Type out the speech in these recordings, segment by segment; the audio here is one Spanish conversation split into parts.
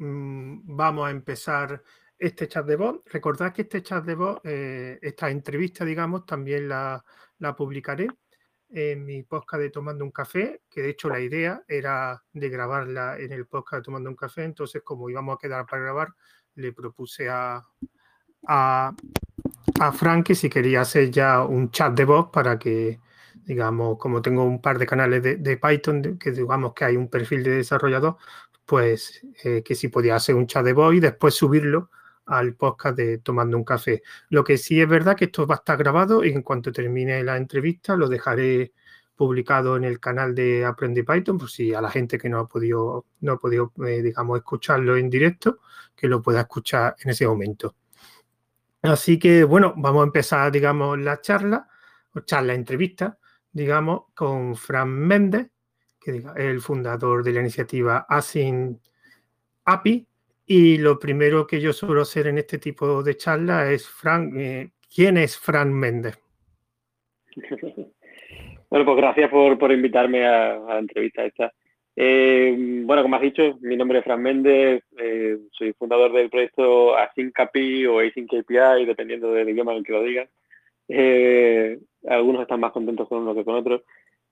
mm, vamos a empezar este chat de voz. Recordad que este chat de voz, eh, esta entrevista, digamos, también la, publicaré en mi podcast de Tomando un Café, que de hecho la idea era de grabarla en el podcast de Tomando un Café, entonces como íbamos a quedar para grabar, le propuse a, a, Frank que si quería hacer ya un chat de voz para que, digamos, como tengo un par de canales de Python, que digamos que hay un perfil de desarrollador, pues eh, que si podía hacer un chat de voz y después subirlo al podcast de Tomando un Café. Lo que sí es verdad que esto va a estar grabado y en cuanto termine la entrevista lo dejaré publicado en el canal de Aprende Python, por si a la gente que no ha podido, no ha podido eh, digamos, escucharlo en directo, que lo pueda escuchar en ese momento. Así que, bueno, vamos a empezar, digamos, la charla, o charla, entrevista, digamos, con Fran Méndez, que es el fundador de la iniciativa Asin API, y lo primero que yo suelo hacer en este tipo de charla es, Fran, eh, ¿quién es Fran Méndez? Bueno, pues gracias por, invitarme a, la entrevista esta. Eh, bueno, como has dicho, mi nombre es Fran Méndez, eh, soy fundador del proyecto Async API o Async API, dependiendo del idioma en el que lo digan. algunos están más contentos con uno que con otro.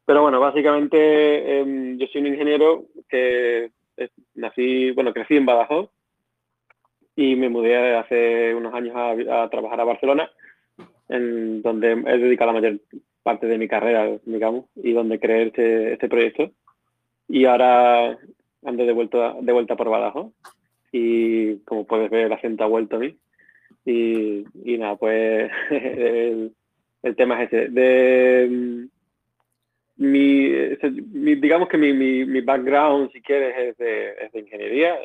Pero bueno, básicamente em, yo soy un ingeniero que nací, bueno, crecí en Badajoz y me mudé hace unos años a, trabajar a Barcelona, en donde he dedicado la mayor parte de mi carrera, digamos, y donde creé este, este proyecto. Y ahora ando de vuelta, de vuelta por Badajoz y como puedes ver el acento ha vuelto a mí. Y, y nada, pues el, tema es ese. De, mi, digamos que mi, mi, mi, background, si quieres, es de, es de ingeniería,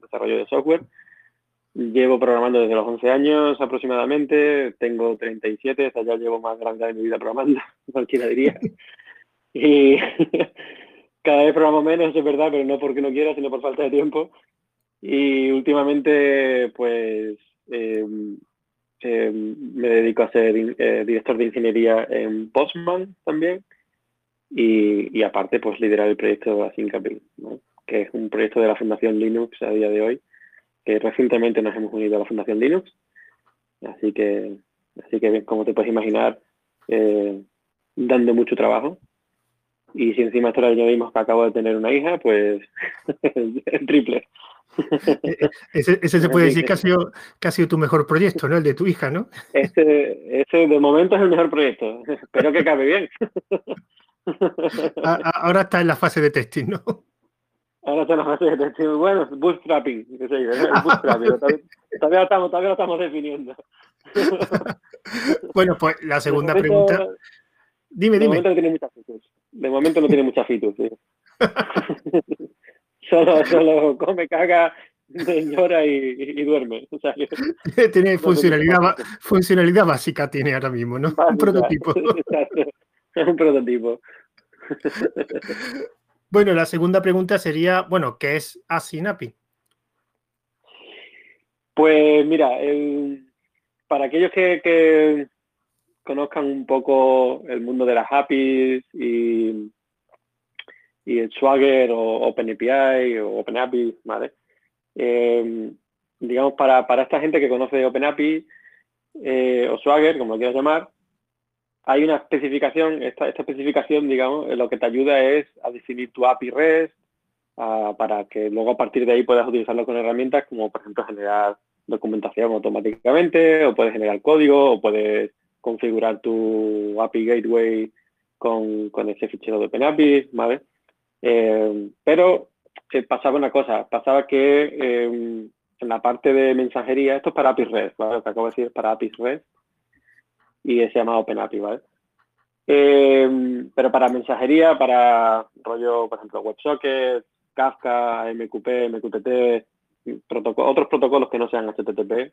desarrollo de software. Llevo programando desde los 11 años aproximadamente, tengo 37, o sea, ya llevo más grande de mi vida programando, cualquiera diría. Y cada vez programo menos, es verdad, pero no porque no quiera, sino por falta de tiempo. Y últimamente, pues, em, me dedico a ser eh, director de ingeniería en Postman también. Y, y, aparte, pues, liderar el proyecto Async ¿no? que es un proyecto de la Fundación Linux a día de hoy recientemente nos hemos unido a la Fundación Linux. Así que, así que como te puedes imaginar, eh, dando mucho trabajo. Y si encima esto le añadimos que acabo de tener una hija, pues el triple. Ese, se puede decir que ha, sido, que ha sido tu mejor proyecto, ¿no? El de tu hija, ¿no? Ese, ese de momento es el mejor proyecto. Espero que acabe bien. Ahora está en la fase de testing, ¿no? Ahora son las frases de texto. Bueno, bootstrapping, qué sé yo, el bootstrapping. todavía, lo estamos, todavía lo estamos definiendo. bueno, pues la segunda pregunta. Dime, dime. De momento no tiene muchas fitus. De momento no tiene muchas fitus, sí. solo, solo come, caga, llora y, y, duerme. O sea, tiene funcionalidad, funcionalidad básica, tiene ahora mismo, ¿no? un prototipo. Es un prototipo. Bueno, la segunda pregunta sería, bueno, ¿qué es Asinapi? Pues mira, para aquellos que, conozcan un poco el mundo de las APIs y, el Swagger o OpenAPI o OpenAPI, ¿vale? Eh, digamos, para, esta gente que conoce OpenAPI eh, o Swagger, como lo quieras llamar, hay una especificación, esta, especificación, digamos, lo que te ayuda es a definir tu API REST para que luego a partir de ahí puedas utilizarlo con herramientas como, por ejemplo, generar documentación automáticamente, o puedes generar código, o puedes configurar tu API Gateway con, ese fichero de OpenAPI, ¿vale? Eh, pero eh, pasaba una cosa, pasaba que eh, en la parte de mensajería, esto es para API REST, ¿vale? Lo que acabo de decir es para API REST, y se llama OpenAPI, ¿vale? Eh, pero para mensajería, para rollo, por ejemplo, WebSocket, Kafka, MQP, MQTT, otros protocolos que no sean HTTP,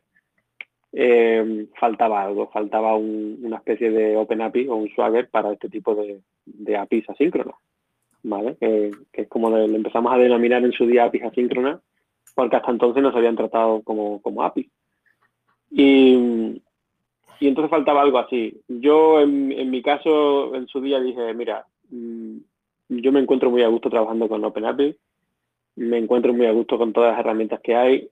eh, faltaba algo, faltaba una especie de OpenAPI o un Swagger para este tipo de, APIs asíncronas, ¿vale? que es como le, empezamos a denominar en su día APIs asíncronas, porque hasta entonces no se habían tratado como, como APIs. Y, y entonces faltaba algo así. Yo, en, mi caso, en su día dije, mira, mm, yo me encuentro muy a gusto trabajando con OpenAPI me encuentro muy a gusto con todas las herramientas que hay.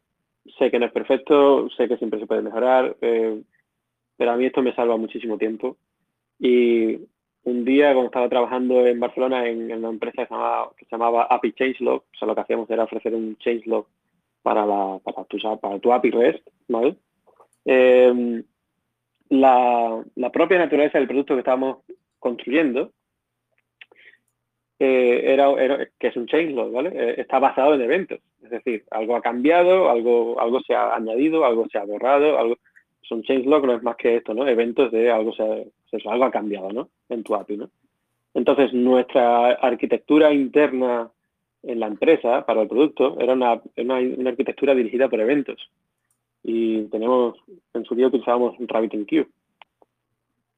Sé que no es perfecto, sé que siempre se puede mejorar, eh, pero a mí esto me salva muchísimo tiempo. Y un día, cuando estaba trabajando en Barcelona en, una empresa que se, llamaba, que se llamaba API Changelog, o sea, lo que hacíamos era ofrecer un changelog para, la, para, tu, para tu API REST, ¿vale? Eh, la, la, propia naturaleza del producto que estábamos construyendo eh, era, que es un changelog, ¿vale? Eh, está basado en eventos. Es decir, algo ha cambiado, algo, algo se ha añadido, algo se ha borrado, algo... Es un changelog, no es más que esto, ¿no? Eventos de algo, se ha, algo ha cambiado, ¿no? En tu API, ¿no? Entonces, nuestra arquitectura interna en la empresa para el producto era una, una arquitectura dirigida por eventos. Y tenemos, en su día utilizábamos RabbitMQ.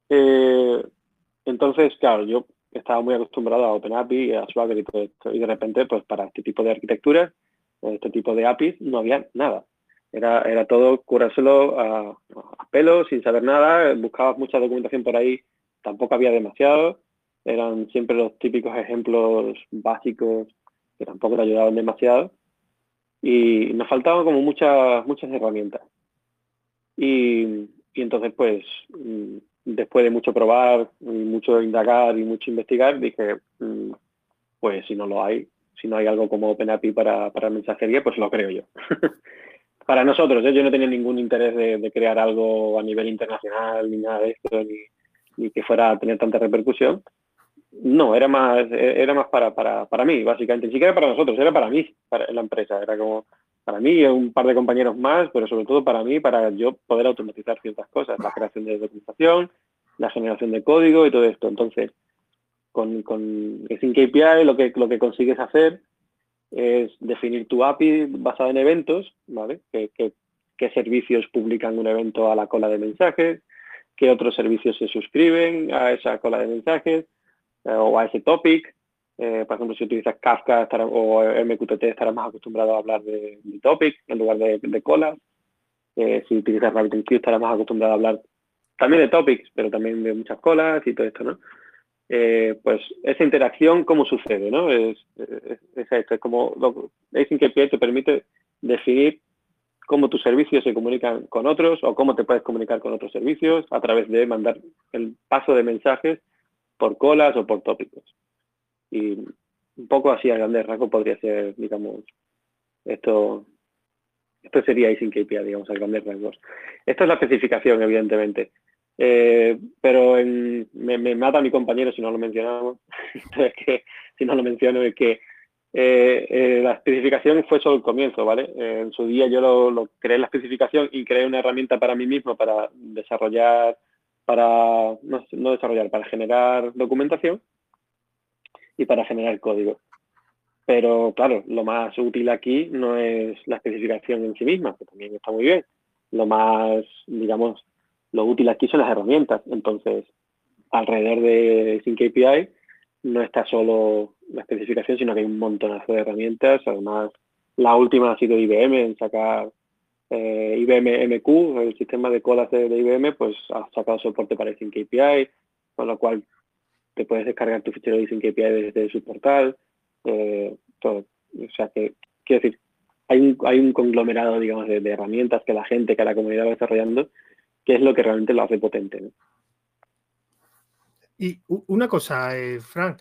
Eh, entonces, claro, yo estaba muy acostumbrado a OpenAPI, a Swagger y todo esto. Y de repente, pues para este tipo de arquitecturas, este tipo de APIs, no había nada. Era, era todo curárselo a, pelo, sin saber nada. Buscabas mucha documentación por ahí, tampoco había demasiado. Eran siempre los típicos ejemplos básicos que tampoco te ayudaban demasiado. Y nos faltaban como muchas, muchas herramientas. Y, y entonces, pues, mm, después de mucho probar, y mucho indagar y mucho investigar, dije, mm, pues si no lo hay, si no hay algo como OpenAPI para, para mensajería, pues lo creo yo. para nosotros, ¿eh? yo no tenía ningún interés de, crear algo a nivel internacional ni nada de esto, ni, ni, que fuera a tener tanta repercusión. No, era más, era más para, para, para mí, básicamente. Ni siquiera para nosotros, era para mí, para la empresa. Era como, para mí y un par de compañeros más, pero sobre todo para mí, para yo poder automatizar ciertas cosas, la creación de documentación, la generación de código y todo esto. Entonces, con, con KPI lo que, lo que consigues hacer es definir tu API basada en eventos, ¿vale? ¿Qué, qué, servicios publican un evento a la cola de mensajes? ¿Qué otros servicios se suscriben a esa cola de mensajes o a ese topic? Eh, por ejemplo, si utilizas Kafka o MQTT estarás más acostumbrado a hablar de, topic en lugar de, de colas. Eh, si utilizas RabbitMQ estarás más acostumbrado a hablar también de topics, pero también de muchas colas y todo esto, ¿no? Eh, pues esa interacción, ¿cómo sucede? ¿no? Es, es, esto, es como API te permite definir cómo tus servicios se comunican con otros o cómo te puedes comunicar con otros servicios a través de mandar el paso de mensajes por colas o por tópicos. Y un poco así a grandes rasgos podría ser, digamos, esto, esto sería Async API, digamos, a grandes rasgos. Esta es la especificación, evidentemente. Eh, pero me, mata mi compañero si no lo mencionamos. que, si no lo menciono, es que eh, eh, la especificación fue solo el comienzo, ¿vale? en su día yo lo, lo, creé la especificación y creé una herramienta para mí mismo para desarrollar, para, no, desarrollar, para generar documentación y para generar código. Pero claro, lo más útil aquí no es la especificación en sí misma, que también está muy bien. Lo más, digamos, lo útil aquí son las herramientas. Entonces, alrededor de Sync API no está solo la especificación, sino que hay un montonazo de herramientas. Además, la última ha sido IBM en sacar eh, IBM MQ, el sistema de colas de, IBM, pues ha sacado soporte para Sync API, con lo cual te puedes descargar tu fichero de Sync API desde su portal. Eh. O sea que, quiero decir, hay un, hay un conglomerado, digamos, de, herramientas que la gente, que la comunidad va desarrollando, que es lo que realmente lo hace potente. Y una cosa, eh, Frank.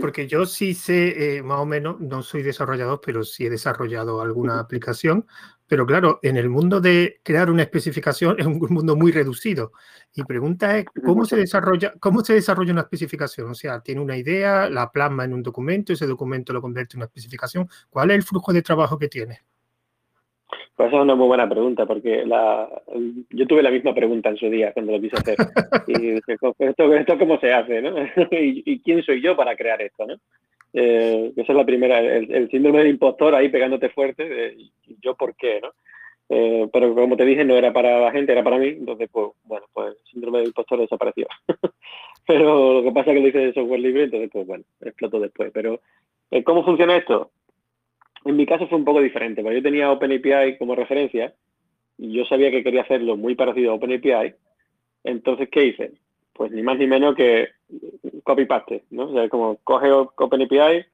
Porque yo sí sé, eh, más o menos, no soy desarrollador, pero sí he desarrollado alguna aplicación. Pero claro, en el mundo de crear una especificación es un mundo muy reducido. Y pregunta es, ¿cómo se desarrolla, cómo se desarrolla una especificación? O sea, tiene una idea, la plasma en un documento, ese documento lo convierte en una especificación. ¿Cuál es el flujo de trabajo que tiene? Pues esa es una muy buena pregunta, porque la, yo tuve la misma pregunta en su día cuando lo quise hacer. Y ¿esto, esto cómo se hace? ¿no? ¿Y, quién soy yo para crear esto? ¿no? Eh, esa es la primera, el, síndrome del impostor ahí pegándote fuerte, yo por qué, ¿no? Eh, pero como te dije, no era para la gente, era para mí, entonces, pues, bueno, pues el síndrome del impostor desapareció. pero lo que pasa es que lo hice de software libre, entonces, pues bueno, explotó después. Pero, eh, ¿cómo funciona esto? En mi caso fue un poco diferente, porque yo tenía OpenAPI como referencia y yo sabía que quería hacerlo muy parecido a OpenAPI. Entonces, ¿qué hice? Pues ni más ni menos que copy-paste, ¿no? O sea, como coge OpenAPI,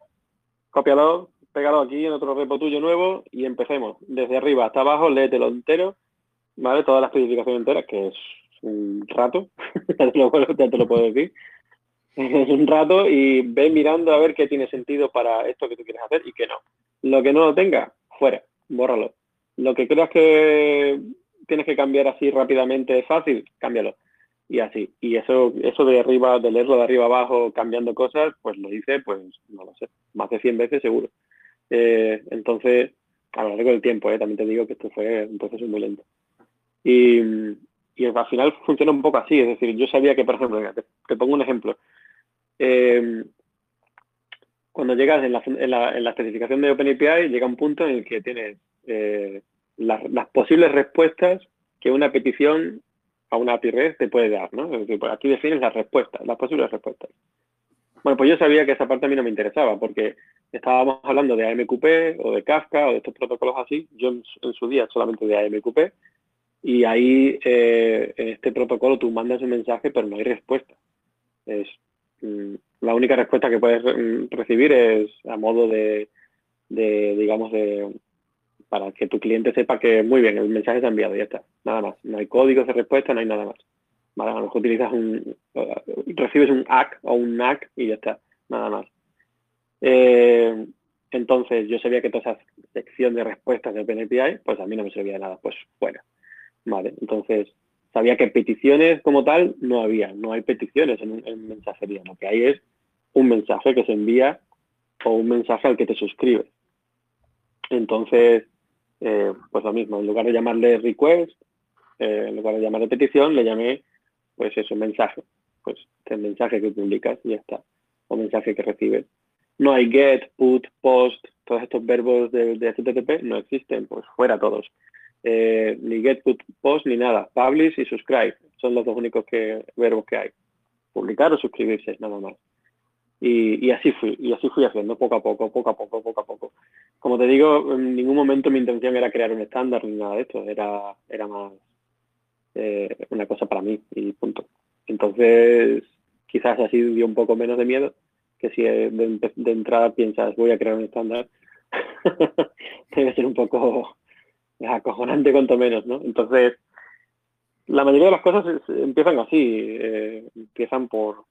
cópialo, pégalo aquí en otro repo tuyo nuevo y empecemos. Desde arriba hasta abajo, léetelo entero, ¿vale? Toda la especificación entera, que es un rato, ya, te lo, puedo decir. Es un rato y ve mirando a ver qué tiene sentido para esto que tú quieres hacer y qué no. Lo que no lo tenga, fuera, bórralo. Lo que creas que tienes que cambiar así rápidamente fácil, cámbialo. Y así. Y eso, eso de arriba, de leerlo de arriba abajo, cambiando cosas, pues lo hice, pues no lo sé, más de 100 veces seguro. Eh, entonces, a lo largo del tiempo, eh, también te digo que esto fue un proceso muy lento. Y, y al final funciona un poco así, es decir, yo sabía que, por ejemplo, te, pongo un ejemplo. Eh, cuando llegas en la, en, la, en la, especificación de OpenAPI, llega un punto en el que tienes las, posibles respuestas que una petición a una API REST te puede dar, ¿no? Es decir, aquí defines las respuestas, las posibles respuestas. Bueno, pues yo sabía que esa parte a mí no me interesaba porque estábamos hablando de AMQP o de Kafka o de estos protocolos así. Yo en, su día solamente de AMQP y ahí eh, en este protocolo tú mandas un mensaje pero no hay respuesta. Es, mm, la única respuesta que puedes mm, recibir es a modo de digamos, de, para que tu cliente sepa que muy bien, el mensaje se enviado y ya está. Nada más. No hay códigos de respuesta, no hay nada más. Vale, a lo mejor utilizas un, eh, recibes un ACK o un NAC y ya está. Nada más. Eh, entonces, yo sabía que toda esa sección de respuestas de OpenAPI, pues a mí no me servía de nada, pues fuera. Vale, entonces, sabía que peticiones como tal no había, no hay peticiones en, en mensajería. Lo que hay es un mensaje que se envía o un mensaje al que te suscribes. Entonces, eh, pues lo mismo, en lugar de llamarle request, eh, en lugar de llamarle petición, le llamé, pues eso, mensaje. Pues el mensaje que publicas y ya está, o mensaje que recibes. No hay get, put, post, todos estos verbos de, de HTTP no existen, pues fuera todos. Eh, ni get, put, post, ni nada. Publish y subscribe, son los dos únicos que, verbos que hay. Publicar o suscribirse, nada más. Y, así fui, y así fui haciendo poco a poco, poco a poco, poco a poco. Como te digo, en ningún momento mi intención era crear un estándar ni nada de esto, era, era más eh, una cosa para mí y punto. Entonces, quizás así dio un poco menos de miedo que si de, entrada piensas voy a crear un estándar, debe ser un poco acojonante cuanto menos, ¿no? Entonces, la mayoría de las cosas empiezan así, eh, empiezan por,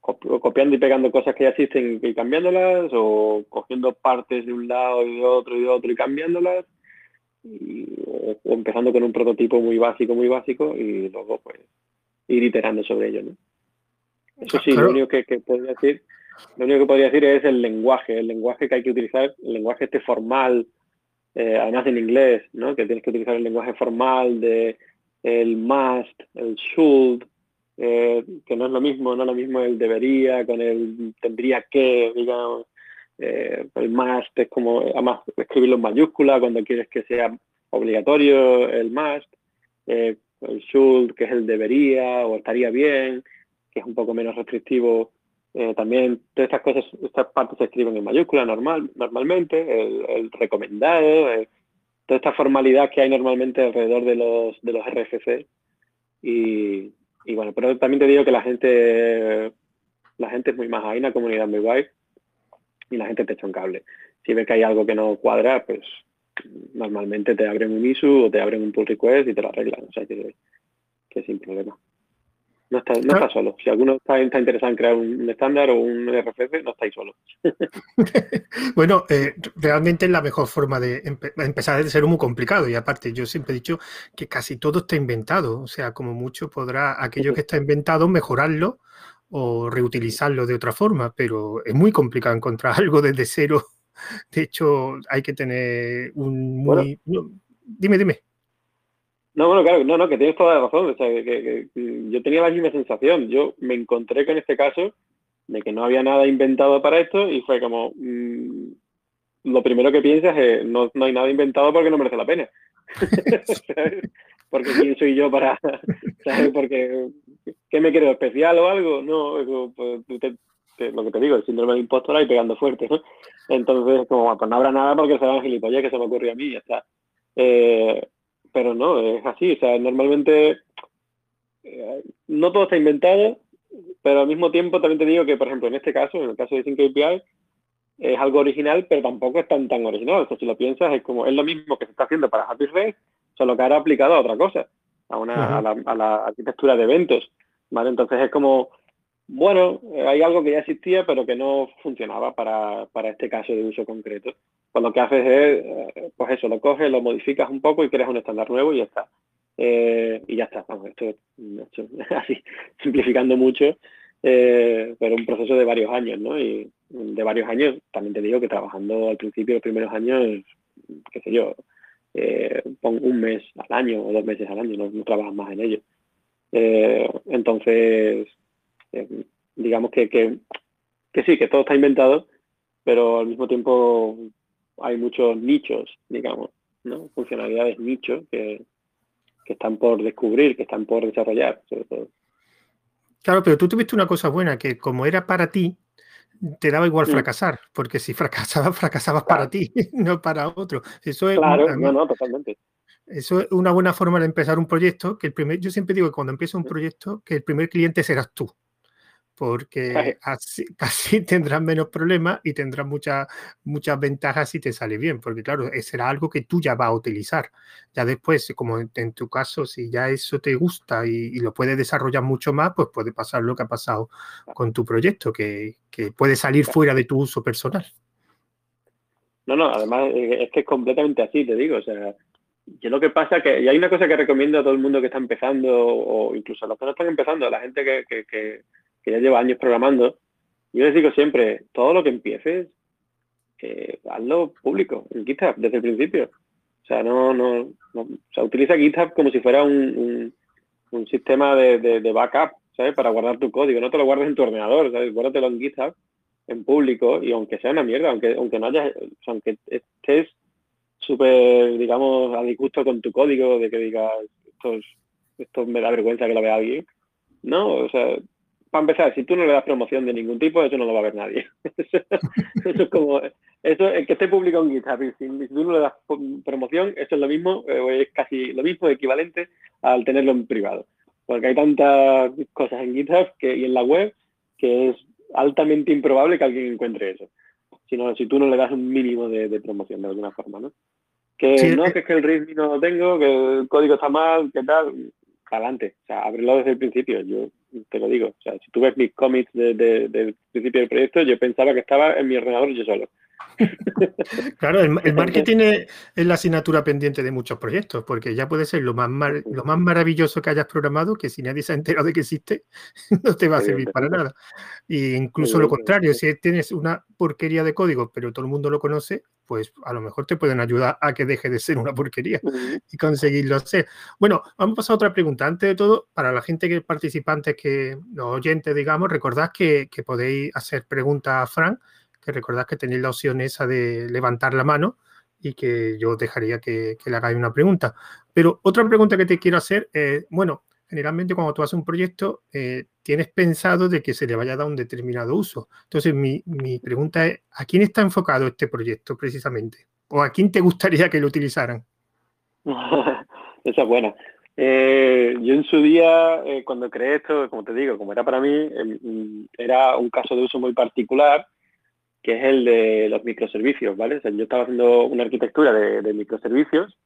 copiando y pegando cosas que ya existen y cambiándolas, o cogiendo partes de un lado y de otro y de otro y cambiándolas, o, empezando con un prototipo muy básico, muy básico, y luego pues ir iterando sobre ello, ¿no? Eso sí, lo único que, podría decir, lo único que podría decir es el lenguaje, el lenguaje que hay que utilizar, el lenguaje este formal, eh, además en inglés, ¿no? Que tienes que utilizar el lenguaje formal de el must, el should, eh, que no es lo mismo, no es lo mismo el debería con el tendría que, digamos, eh, el must es como, además, escribirlo en mayúscula cuando quieres que sea obligatorio el must, eh, el should, que es el debería o estaría bien, que es un poco menos restrictivo. también todas estas cosas, estas partes se escriben en mayúscula normal, normalmente, el, el recomendado, toda esta formalidad que hay normalmente alrededor de los, de los RFC. Y, y bueno, pero también te digo que la gente, la gente es muy más, hay una comunidad muy guay y la gente te echa un cable. Si ves que hay algo que no cuadra, pues normalmente te abren un ISU o te abren un pull request y te lo arreglan. O sea que, que sin problema. No estás no está solo. Si alguno está, interesado en crear un estándar o un RFC, no estáis solo. bueno, eh, realmente es la mejor forma de empezar a ser muy complicado. Y aparte, yo siempre he dicho que casi todo está inventado. O sea, como mucho podrá aquello que está inventado mejorarlo o reutilizarlo de otra forma, pero es muy complicado encontrar algo desde cero. De hecho, hay que tener un muy... dime, dime. No, bueno, claro, no, no, que tienes toda la razón. O sea, que, yo tenía la misma sensación. Yo me encontré con este caso de que no había nada inventado para esto y fue como, mm, lo primero que piensas es, no, no, hay nada inventado porque no merece la pena. porque quién soy yo para, ¿sabes? Porque, ¿qué me creo? ¿Especial o algo? No, pues, lo que te digo, el síndrome de impostor ahí pegando fuerte, ¿no? Entonces, como, pues no habrá nada porque serán gilipollas que se me ocurrió a mí y ya está. Eh, pero no, es así. O sea, normalmente eh, no todo está inventado, pero al mismo tiempo también te digo que, por ejemplo, en este caso, en el caso de Sync API, es algo original, pero tampoco es tan tan original. O sea, si lo piensas, es como es lo mismo que se está haciendo para Happy Race, solo que ahora aplicado a otra cosa, a, una, a, la, a, la, arquitectura de eventos. ¿vale? Entonces es como, bueno, hay algo que ya existía, pero que no funcionaba para, para este caso de uso concreto. Pues lo que haces es, eh, pues eso, lo coges, lo modificas un poco y creas un estándar nuevo y ya está. Eh, y ya está, vamos, esto, esto así, simplificando mucho, eh, pero un proceso de varios años, ¿no? Y de varios años, también te digo que trabajando al principio, los primeros años, qué sé yo, eh, un mes al año o dos meses al año, no, no trabajas más en ello. Eh, entonces, eh, digamos que, que, que, sí, que todo está inventado, pero al mismo tiempo hay muchos nichos, digamos, ¿no? funcionalidades nichos que, que están por descubrir, que están por desarrollar, sobre todo. Claro, pero tú tuviste una cosa buena, que como era para ti, te daba igual fracasar, porque si fracasabas, fracasabas claro. para ti, no para otro. Eso es claro, una, no, no, totalmente. Eso es una buena forma de empezar un proyecto, que el primer, yo siempre digo que cuando empiezo un proyecto, que el primer cliente serás tú porque así, así, tendrás menos problemas y tendrás muchas muchas ventajas si te sale bien, porque claro, será algo que tú ya vas a utilizar. Ya después, como en, tu caso, si ya eso te gusta y, y, lo puedes desarrollar mucho más, pues puede pasar lo que ha pasado con tu proyecto, que, que puede salir fuera de tu uso personal. No, no, además es que es completamente así, te digo, o sea, yo lo que pasa que, y hay una cosa que recomiendo a todo el mundo que está empezando, o incluso a los que no están empezando, a la gente que, que, que que ya lleva años programando, yo les digo siempre, todo lo que empieces, eh, hazlo público en GitHub desde el principio. O sea, no, no, no o sea, utiliza GitHub como si fuera un, un, sistema de, de, backup, ¿sabes? Para guardar tu código. No te lo guardes en tu ordenador, ¿sabes? Guárdatelo en GitHub, en público, y aunque sea una mierda, aunque, aunque no hayas, aunque estés súper, digamos, a disgusto con tu código, de que digas, esto, es, esto me da vergüenza que lo vea alguien. No, o sea, para empezar, si tú no le das promoción de ningún tipo, eso no lo va a ver nadie. eso, es como, eso, el que esté público en GitHub, si, si, tú no le das promoción, eso es lo mismo, eh, es casi lo mismo, equivalente al tenerlo en privado. Porque hay tantas cosas en GitHub que, y en la web que es altamente improbable que alguien encuentre eso. Si, no, si tú no le das un mínimo de, de promoción de alguna forma, ¿no? Que sí, no, que es que el README no lo tengo, que el código está mal, que tal, adelante. O sea, ábrelo desde el principio. Yo te lo digo. O sea, si tú ves mis cómics de, de, del principio del proyecto, yo pensaba que estaba en mi ordenador yo solo. Claro, el, el, marketing es, es, la asignatura pendiente de muchos proyectos, porque ya puede ser lo más, mar, lo más maravilloso que hayas programado, que si nadie se ha enterado de que existe, no te va a servir para nada. Y incluso lo contrario, si tienes una porquería de código, pero todo el mundo lo conoce, pues a lo mejor te pueden ayudar a que deje de ser una porquería y conseguirlo hacer. Bueno, vamos a pasar a otra pregunta. Antes de todo, para la gente que participantes, que los oyentes, digamos, recordad que, que podéis hacer preguntas a Frank que recordad que tenéis la opción esa de levantar la mano y que yo dejaría que, que le hagáis una pregunta. Pero otra pregunta que te quiero hacer es, bueno, generalmente cuando tú haces un proyecto, eh, tienes pensado de que se le vaya a dar un determinado uso. Entonces, mi, mi, pregunta es, ¿a quién está enfocado este proyecto precisamente? ¿O a quién te gustaría que lo utilizaran? Esa es buena. Eh, yo en su día, eh, cuando creé esto, como te digo, como era para mí, eh, era un caso de uso muy particular que es el de los microservicios, ¿vale? O sea, yo estaba haciendo una arquitectura de, microservicios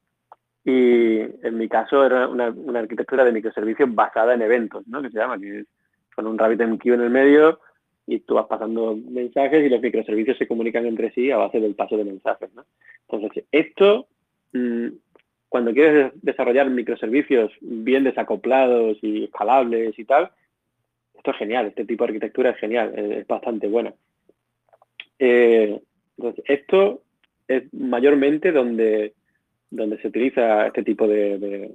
y en mi caso era una, una, arquitectura de microservicios basada en eventos, ¿no? Que se llama, que es con un RabbitMQ en el medio y tú vas pasando mensajes y los microservicios se comunican entre sí a base del paso de mensajes, ¿no? Entonces, esto, mmm, cuando quieres desarrollar microservicios bien desacoplados y escalables y tal, esto es genial, este tipo de arquitectura es genial, es bastante buena. Eh, entonces, esto es mayormente donde, donde se utiliza este tipo de,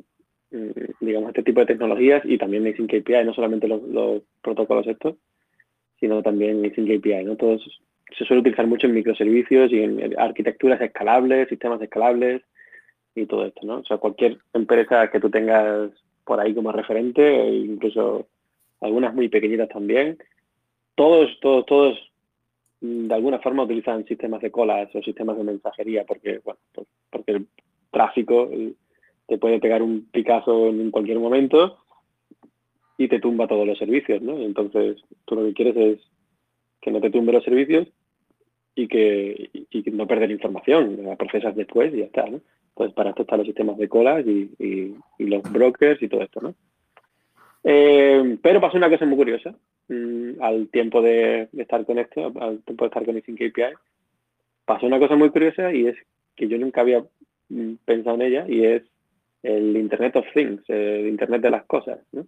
mm, digamos, este tipo de tecnologías y también Async API, no solamente los, los protocolos estos, sino también Async API, ¿no? Todos se suele utilizar mucho en microservicios y en arquitecturas escalables, sistemas escalables y todo esto, ¿no? O sea, cualquier empresa que tú tengas por ahí como referente, incluso algunas muy pequeñitas también, todos, todos, todos de alguna forma utilizan sistemas de colas o sistemas de mensajería porque, bueno, porque el tráfico te puede pegar un picazo en cualquier momento y te tumba todos los servicios, ¿no? Entonces, tú lo que quieres es que no te tumbe los servicios y que, no perder información, la procesas después y ya está, ¿no? Entonces, para esto están los sistemas de colas y, los brokers y todo esto, ¿no? Eh, pero pasó una cosa muy curiosa mm, al tiempo de, estar con esto, al tiempo de estar con Async API. Pasó una cosa muy curiosa y es que yo nunca había mm, pensado en ella y es el Internet of Things, el Internet de las cosas, ¿no?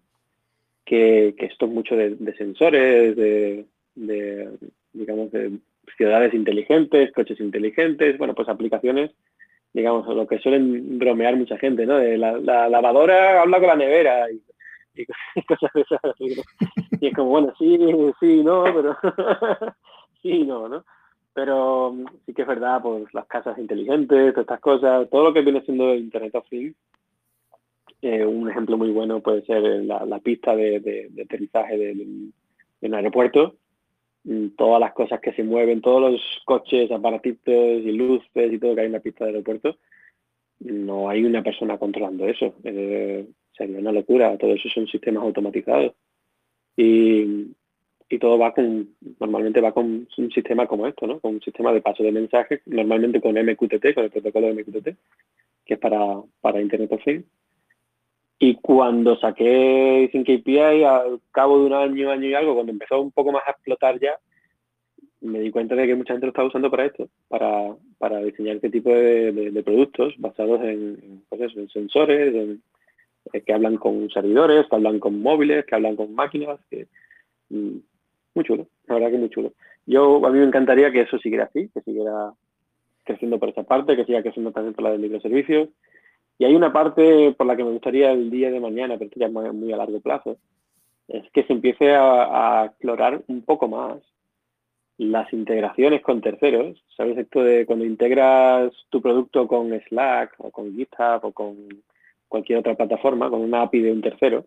Que, esto es mucho de, sensores, de, digamos, de ciudades inteligentes, coches inteligentes, bueno, pues aplicaciones, digamos, lo que suelen bromear mucha gente, ¿no? De la, lavadora habla con la nevera y, cosas de esas. Y es como, bueno, sí, sí, no, pero sí, no, ¿no? Pero mm, sí que es verdad, pues las casas inteligentes, todas estas cosas, todo lo que viene siendo Internet of Things. Eh, un ejemplo muy bueno puede ser la, pista de, aterrizaje de, un aeropuerto. Mm, todas las cosas que se mueven, todos los coches, aparatitos y luces y todo que hay en la pista de aeropuerto. No hay una persona controlando eso. Eh, sería una locura. Todo eso son sistemas automatizados. Y, y todo va con, normalmente va con un sistema como esto, ¿no? Con un sistema de paso de mensajes, normalmente con MQTT, con el protocolo de MQTT, que es para, para Internet of Things. Y cuando saqué Sync API, al cabo de un año, año y algo, cuando empezó un poco más a explotar ya, me di cuenta de que mucha gente lo estaba usando para esto, para, para diseñar este tipo de, productos basados pues en sensores, en, eh, que hablan con servidores, que hablan con móviles, que hablan con máquinas, que, mm, muy chulo, la verdad que muy chulo. Yo, a mí me encantaría que eso siguiera así, que siguiera creciendo por esa parte, que siga creciendo también por la de microservicios. Y hay una parte por la que me gustaría el día de mañana, pero esto ya muy, muy a largo plazo, es que se empiece a, explorar un poco más las integraciones con terceros. ¿Sabes esto de cuando integras tu producto con Slack o con GitHub o con cualquier otra plataforma, con una API de un tercero?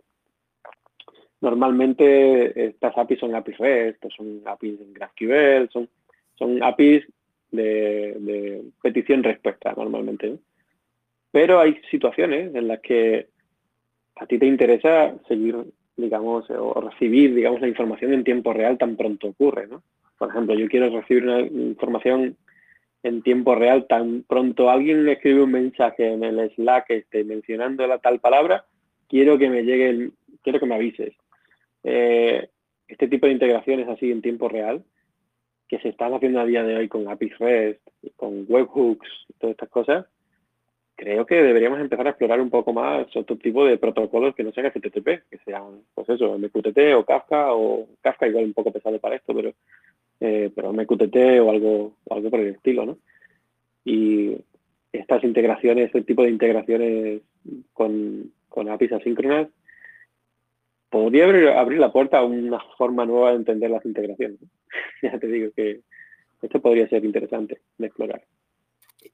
Normalmente estas APIs son APIs REST, son APIs en GraphQL, son, son APIs de, petición-respuesta normalmente. Pero hay situaciones en las que a ti te interesa seguir, digamos, o recibir, digamos, la información en tiempo real tan pronto ocurre, ¿no? Por ejemplo, yo quiero recibir una información en tiempo real tan pronto alguien escribe un mensaje en el Slack este, mencionando la tal palabra, quiero que me llegue, quiero que me avises. Eh, este tipo de integraciones así en tiempo real, que se están haciendo a día de hoy con APIs REST, con webhooks, todas estas cosas, creo que deberíamos empezar a explorar un poco más otro tipo de protocolos que no sean HTTP, que sean, pues eso, MQTT o Kafka, o Kafka igual un poco pesado para esto, pero, eh, pero MQTT o algo, algo por el estilo, ¿no? Y estas integraciones, este tipo de integraciones con, con APIs asíncronas, podría abrir, la puerta a una forma nueva de entender las integraciones. ya te digo que esto podría ser interesante de explorar.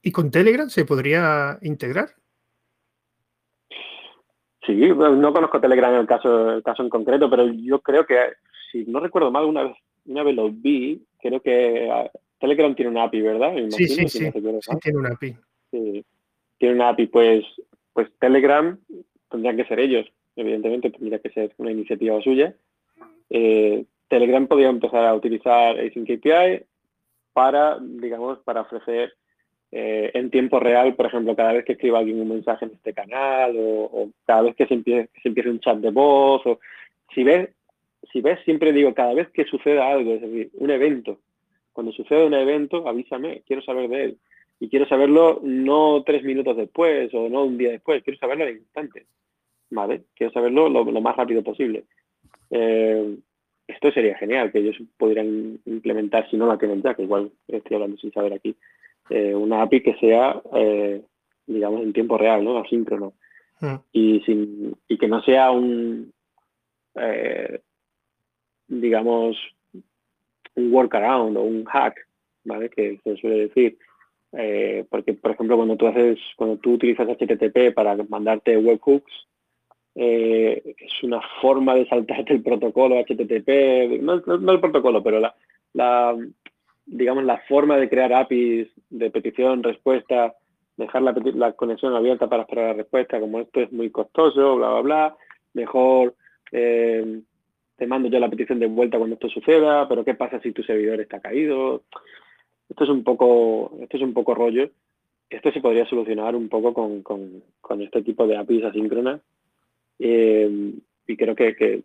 ¿Y con Telegram se podría integrar? Sí, no conozco Telegram en el caso, el caso en concreto, pero yo creo que, si no recuerdo mal, una vez, una vez lo vi, creo que ah, Telegram tiene una API, ¿verdad? sí, sí, sí, tiene una API. tiene una API, pues, pues Telegram tendrían que ser ellos evidentemente tendría que ser una iniciativa suya. Eh, Telegram podría empezar a utilizar Async API para, digamos, para ofrecer eh, en tiempo real, por ejemplo, cada vez que escriba alguien un mensaje en este canal o, cada vez que se, empiece, se empiece un chat de voz o si ves, si ves, siempre digo, cada vez que suceda algo, es decir, un evento, cuando sucede un evento, avísame, quiero saber de él. Y quiero saberlo no tres minutos después o no un día después, quiero saberlo al instante. ¿vale? Quiero saberlo lo, más rápido posible. Eh, esto sería genial, que ellos pudieran implementar, si no la tienen ya, que igual estoy hablando sin saber aquí, eh, una API que sea, eh, digamos, en tiempo real, ¿no? Asíncrono. Hmm. Y, sin, y que no sea un, digamos, un workaround o un hack, ¿vale? Que se suele decir. porque, por ejemplo, cuando tú haces, cuando tú utilizas HTTP para mandarte webhooks, eh, es una forma de saltarte el protocolo HTTP, no, el protocolo, pero la, digamos, la forma de crear APIs de petición, respuesta, dejar la, conexión abierta para esperar la respuesta, como esto es muy costoso, bla, bla, bla, mejor eh, te mando yo la petición de vuelta cuando esto suceda, pero ¿qué pasa si tu servidor está caído? esto es un poco, esto es un poco rollo. Esto se podría solucionar un poco con, con, este tipo de APIs asíncronas. Eh, y creo que,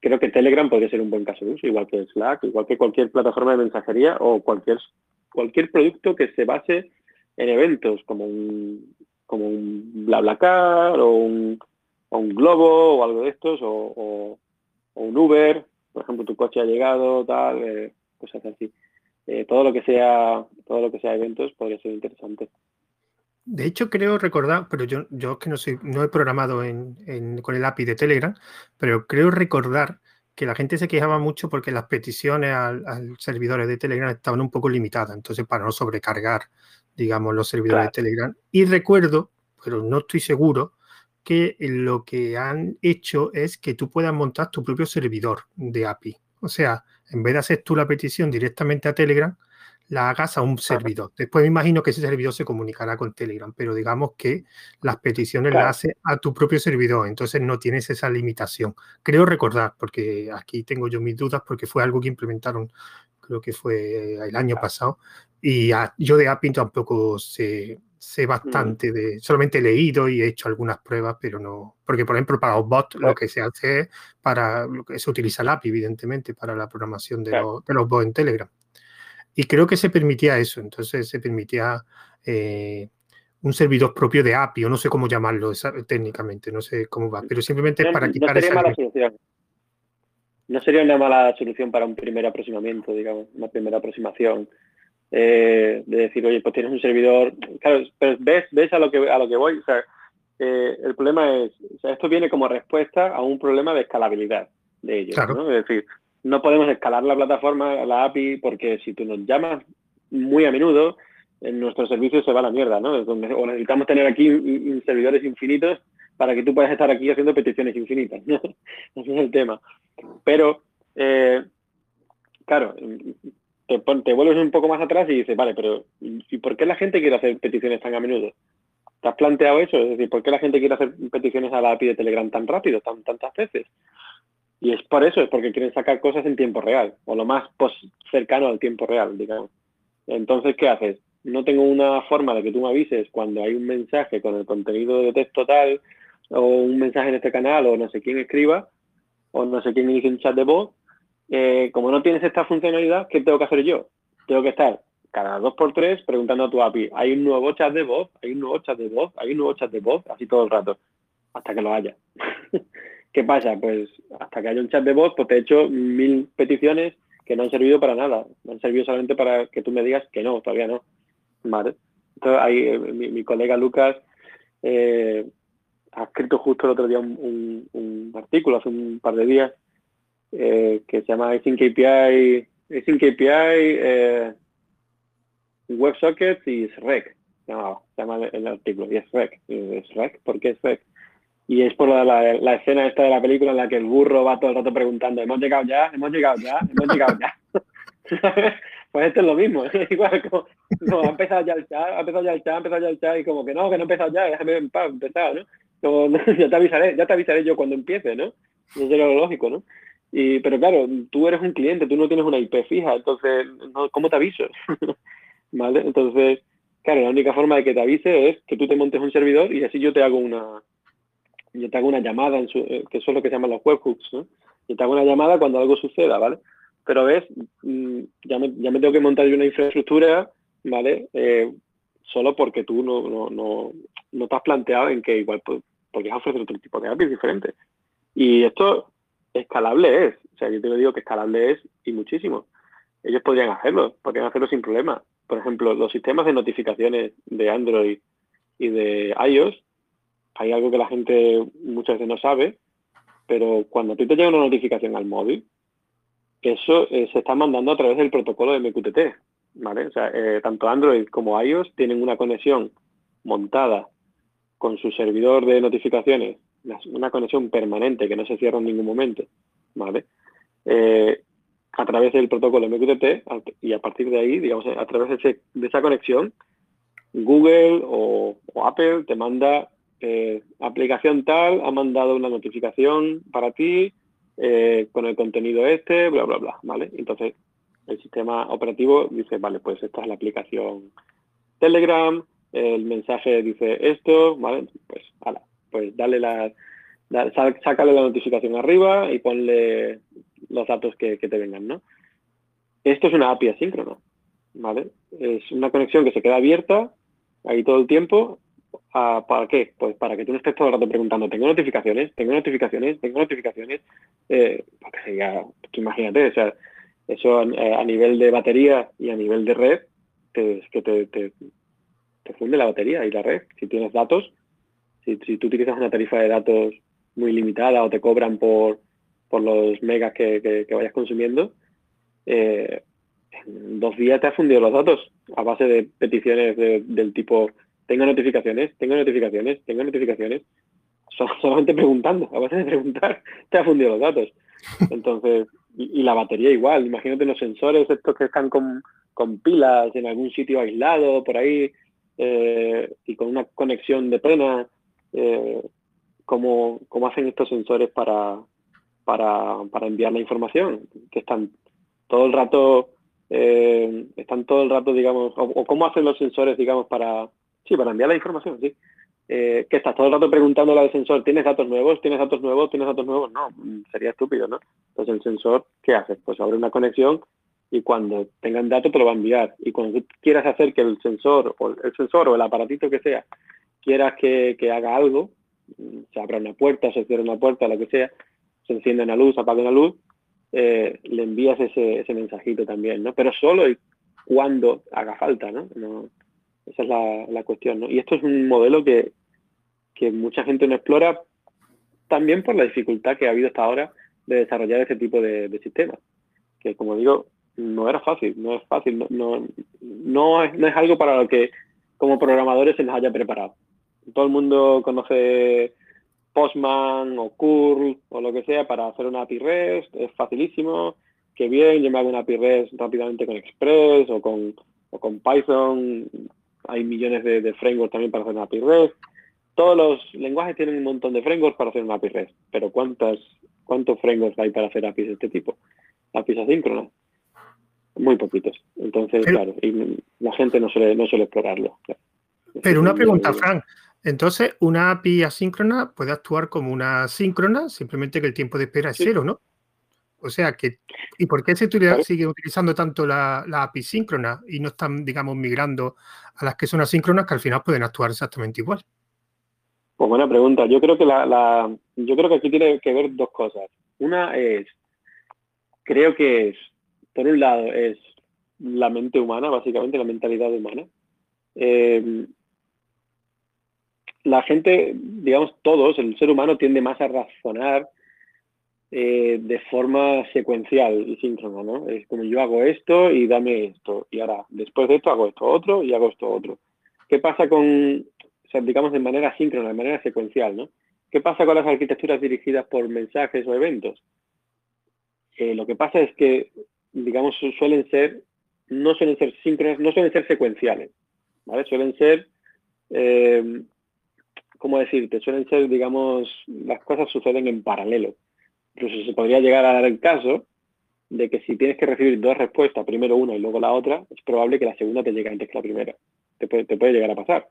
creo que Telegram podría ser un buen caso de uso, igual que Slack, igual que cualquier plataforma de mensajería o cualquier, cualquier producto que se base en eventos como un, como un BlaBlaCar o un, o un Globo o algo de estos o, un Uber, por ejemplo, tu coche ha llegado, tal, eh, cosas así. Eh, todo lo que sea todo lo que sea eventos podría ser interesante. De hecho, creo recordar, pero yo, yo que no soy, no he programado con el API de Telegram, pero creo recordar que la gente se quejaba mucho porque las peticiones al, servidores de Telegram estaban un poco limitadas, entonces para no sobrecargar, digamos, los servidores de Telegram. Y recuerdo, pero no estoy seguro, que lo que han hecho es que tú puedas montar tu propio servidor de API. O sea, en vez de hacer tú la petición directamente a Telegram, la hagas a un servidor. Después me imagino que ese servidor se comunicará con Telegram, pero digamos que las peticiones las hace a tu propio servidor, entonces no tienes esa limitación. Creo recordar, porque aquí tengo yo mis dudas, porque fue algo que implementaron, creo que fue el año pasado, y yo de API tampoco sé, sé mm. bastante de, solamente he leído y he hecho algunas pruebas, pero no, porque por ejemplo para bot lo que se hace es para, lo que se utiliza el API, evidentemente, para la programación de, los, de los bots en Telegram. Y creo que se permitía eso, entonces se permitía eh, un servidor propio de API, o no sé cómo llamarlo técnicamente, no sé cómo va, pero simplemente para quitar no sería mala solución. No sería una mala solución para un primer aproximamiento, digamos, una primera aproximación. Eh, de decir, oye, pues tienes un servidor, claro, pero ves, ves a lo que a lo que voy, o sea, eh, el problema es, o sea, esto viene como respuesta a un problema de escalabilidad de ellos, ¿no? Es decir, no podemos escalar la plataforma, la API, porque si tú nos llamas muy a menudo, en nuestro servicio se va a la mierda, ¿no? O necesitamos tener aquí servidores infinitos para que tú puedas estar aquí haciendo peticiones infinitas. Ese es el tema. Pero, eh, claro, te, te, vuelves un poco más atrás y dices, vale, pero ¿y por qué la gente quiere hacer peticiones tan a menudo? ¿Te has planteado eso? Es decir, ¿por qué la gente quiere hacer peticiones a la API de Telegram tan rápido, tan, tantas veces? Y es por eso, es porque quieren sacar cosas en tiempo real, o lo más cercano al tiempo real, digamos. Entonces, ¿qué haces? No tengo una forma de que tú me avises cuando hay un mensaje con el contenido de texto tal, o un mensaje en este canal, o no sé quién escriba, o no sé quién inicie un chat de voz. Eh, como no tienes esta funcionalidad, ¿qué tengo que hacer yo? Tengo que estar cada dos por tres preguntando a tu API, ¿hay un nuevo chat de voz? ¿Hay un nuevo chat de voz? ¿Hay un nuevo chat de voz? Así todo el rato, hasta que lo haya. ¿Qué pasa? Pues hasta que haya un chat de voz, pues te he hecho mil peticiones que no han servido para nada. No han servido solamente para que tú me digas que no, todavía no. Vale. Entonces, ahí, eh, mi, colega Lucas eh, ha escrito justo el otro día un, artículo, hace un par de días, eh, que se llama Async API, Async API WebSockets y SREC. No, se llama el artículo, y es REC. ¿Es REC? ¿Por qué es REC? Y es por la, la, escena esta de la película en la que el burro va todo el rato preguntando, ¿hemos llegado ya? ¿Hemos llegado ya? ¿Hemos llegado ya? pues esto es lo mismo, es igual como, ha empezado ya el chat, ha empezado ya el chat, ha empezado ya el chat y como que no, que no ha empezado ya, déjame en paz, empezar, ¿no? Como, ya te avisaré, ya te avisaré yo cuando empiece, ¿no? No sería lo lógico, ¿no? Y, pero claro, tú eres un cliente, tú no tienes una IP fija, entonces, ¿cómo te aviso? ¿Vale? Entonces, claro, la única forma de que te avise es que tú te montes un servidor y así yo te hago una, yo te hago una llamada, en su, eh, que eso es lo que se llama los webhooks, ¿no? Y te hago una llamada cuando algo suceda, ¿vale? Pero ves, mm, ya me, ya me tengo que montar yo una infraestructura, ¿vale? Eh, solo porque tú no, no, no, no, te has planteado en que igual pues, podrías ofrecer otro tipo de APIs diferentes. Y esto escalable es, o sea, yo te lo digo que escalable es y muchísimo. Ellos podrían hacerlo, podrían hacerlo sin problema. Por ejemplo, los sistemas de notificaciones de Android y de iOS hay algo que la gente muchas veces no sabe, pero cuando a ti te llega una notificación al móvil, eso eh, se está mandando a través del protocolo de MQTT, ¿vale? O sea, eh, tanto Android como iOS tienen una conexión montada con su servidor de notificaciones, una conexión permanente que no se cierra en ningún momento, ¿vale? Eh, a través del protocolo MQTT y a partir de ahí, digamos, a través de, esa conexión, Google o Apple te manda eh, aplicación tal ha mandado una notificación para ti eh, con el contenido este, bla, bla, bla, ¿vale? Entonces, el sistema operativo dice, vale, pues esta es la aplicación Telegram, el mensaje dice esto, ¿vale? Pues, ala, pues dale la, sácale la notificación arriba y ponle los datos que, te vengan, ¿no? Esto es una API asíncrona, ¿vale? Es una conexión que se queda abierta ahí todo el tiempo. Ah, ¿Para qué? Pues para que tú no estés todo el rato preguntando, ¿tengo notificaciones? ¿Tengo notificaciones? ¿Tengo notificaciones? Eh, porque ya, imagínate, o sea, eso eh, a, nivel de batería y a nivel de red, es que te, te, funde la batería y la red. Si tienes datos, si, si tú utilizas una tarifa de datos muy limitada o te cobran por, por los megas que, vayas consumiendo, eh, en dos días te has fundido los datos a base de peticiones del tipo tengo notificaciones, tengo notificaciones, tengo notificaciones. Solamente preguntando, a base de preguntar, te ha fundido los datos. Entonces, y, la batería igual, imagínate los sensores estos que están con, pilas en algún sitio aislado por ahí eh, y con una conexión de pena. Eh, cómo, hacen estos sensores para, para, enviar la información, que están todo el rato, eh, están todo el rato, digamos, o, cómo hacen los sensores, digamos, para, sí, para enviar la información, sí. Eh, que estás todo el rato preguntándole al sensor, ¿tienes datos nuevos? ¿Tienes datos nuevos? ¿Tienes datos nuevos? No, sería estúpido, ¿no? Entonces el sensor, ¿qué hace? Pues abre una conexión y cuando tengan datos te lo va a enviar. Y cuando tú quieras hacer que el sensor o el sensor o el aparatito que sea quieras que, que haga algo, se abra una puerta, se cierra una puerta, lo que sea, se enciende una luz, apaga una luz, eh, le envías ese, ese mensajito también, ¿no? Pero solo y cuando haga falta, ¿no? esa es la, la, cuestión, ¿no? Y esto es un modelo que, que mucha gente no explora también por la dificultad que ha habido hasta ahora de desarrollar ese tipo de, de sistemas. Que como digo, no era fácil, no es fácil, no, no, no, es, no es algo para lo que como programadores se nos haya preparado todo el mundo conoce Postman o curl o lo que sea para hacer una API REST, es facilísimo, que bien, yo me hago una API REST rápidamente con Express o con, con Python, hay millones de, frameworks también para hacer una API REST. Todos los lenguajes tienen un montón de frameworks para hacer una API REST, pero ¿cuántas, ¿cuántos frameworks hay para hacer APIs de este tipo? APIs asíncronas. Muy poquitos. Entonces, claro, y la gente no suele, no suele explorarlo. Pero una pregunta, Frank. Entonces, una API asíncrona puede actuar como una síncrona, simplemente que el tiempo de espera es cero, ¿no? O sea que, ¿y por qué se sigue utilizando tanto la, API síncrona y no están, digamos, migrando a las que son asíncronas que al final pueden actuar exactamente igual? Pues buena pregunta. Yo creo que la, yo creo que aquí tiene que ver dos cosas. Una es, creo que es, por un lado, es la mente humana, básicamente la mentalidad humana. Eh, la gente, digamos todos, el ser humano tiende más a razonar eh, de forma secuencial y síncrona, ¿no? Es como yo hago esto y dame esto, y ahora después de esto hago esto otro y hago esto otro. ¿Qué pasa con, o sea, digamos de manera síncrona, de manera secuencial, ¿no? ¿Qué pasa con las arquitecturas dirigidas por mensajes o eventos? Eh, lo que pasa es que, digamos, suelen ser, no suelen ser síncronas, no suelen ser secuenciales, ¿vale? Suelen ser eh, ¿cómo decirte? Suelen ser, digamos, las cosas suceden en paralelo. Incluso se podría llegar a dar el caso de que si tienes que recibir dos respuestas, primero una y luego la otra, es probable que la segunda te llegue antes que la primera. Te puede, te puede llegar a pasar.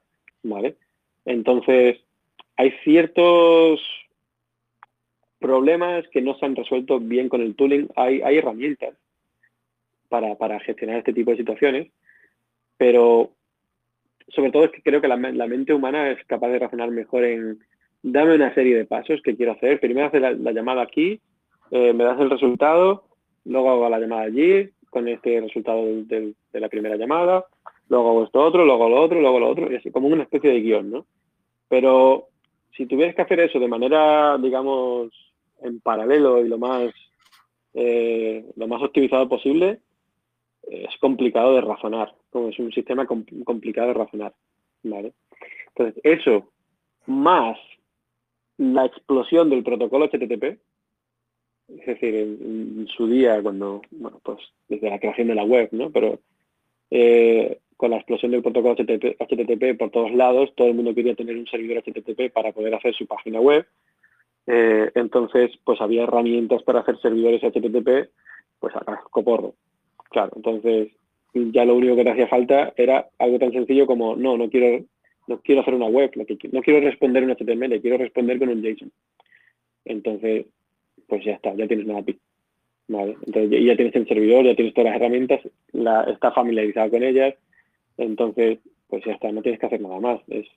Entonces, hay ciertos problemas que no se han resuelto bien con el tooling. Hay, hay herramientas para, para gestionar este tipo de situaciones, pero sobre todo es que creo que la, mente humana es capaz de razonar mejor en dame una serie de pasos que quiero hacer. Primero hacer la, llamada aquí, eh, me das el resultado, luego hago la llamada allí con este resultado de, la primera llamada, luego hago esto otro, luego lo otro, luego lo otro, y así como una especie de guion, ¿no? Pero si tuvieras que hacer eso de manera, digamos, en paralelo y lo más, eh, lo más optimizado posible, es complicado de razonar, como es un sistema complicado de razonar. ¿vale? Entonces, eso más la explosión del protocolo HTTP, es decir, en, su día, cuando, bueno, pues desde la creación de la web, ¿no? Pero eh, con la explosión del protocolo HTTP, por todos lados, todo el mundo quería tener un servidor HTTP para poder hacer su página web. Eh, entonces, pues había herramientas para hacer servidores HTTP, pues a coporro. Claro, entonces ya lo único que te hacía falta era algo tan sencillo como, no, no quiero, no quiero hacer una web, no quiero responder un HTML, quiero responder con un JSON. Entonces, pues ya está, ya tienes una API. ¿vale? Entonces ya tienes el servidor, ya tienes todas las herramientas, la, está familiarizado con ellas, entonces, pues ya está, no tienes que hacer nada más. Es,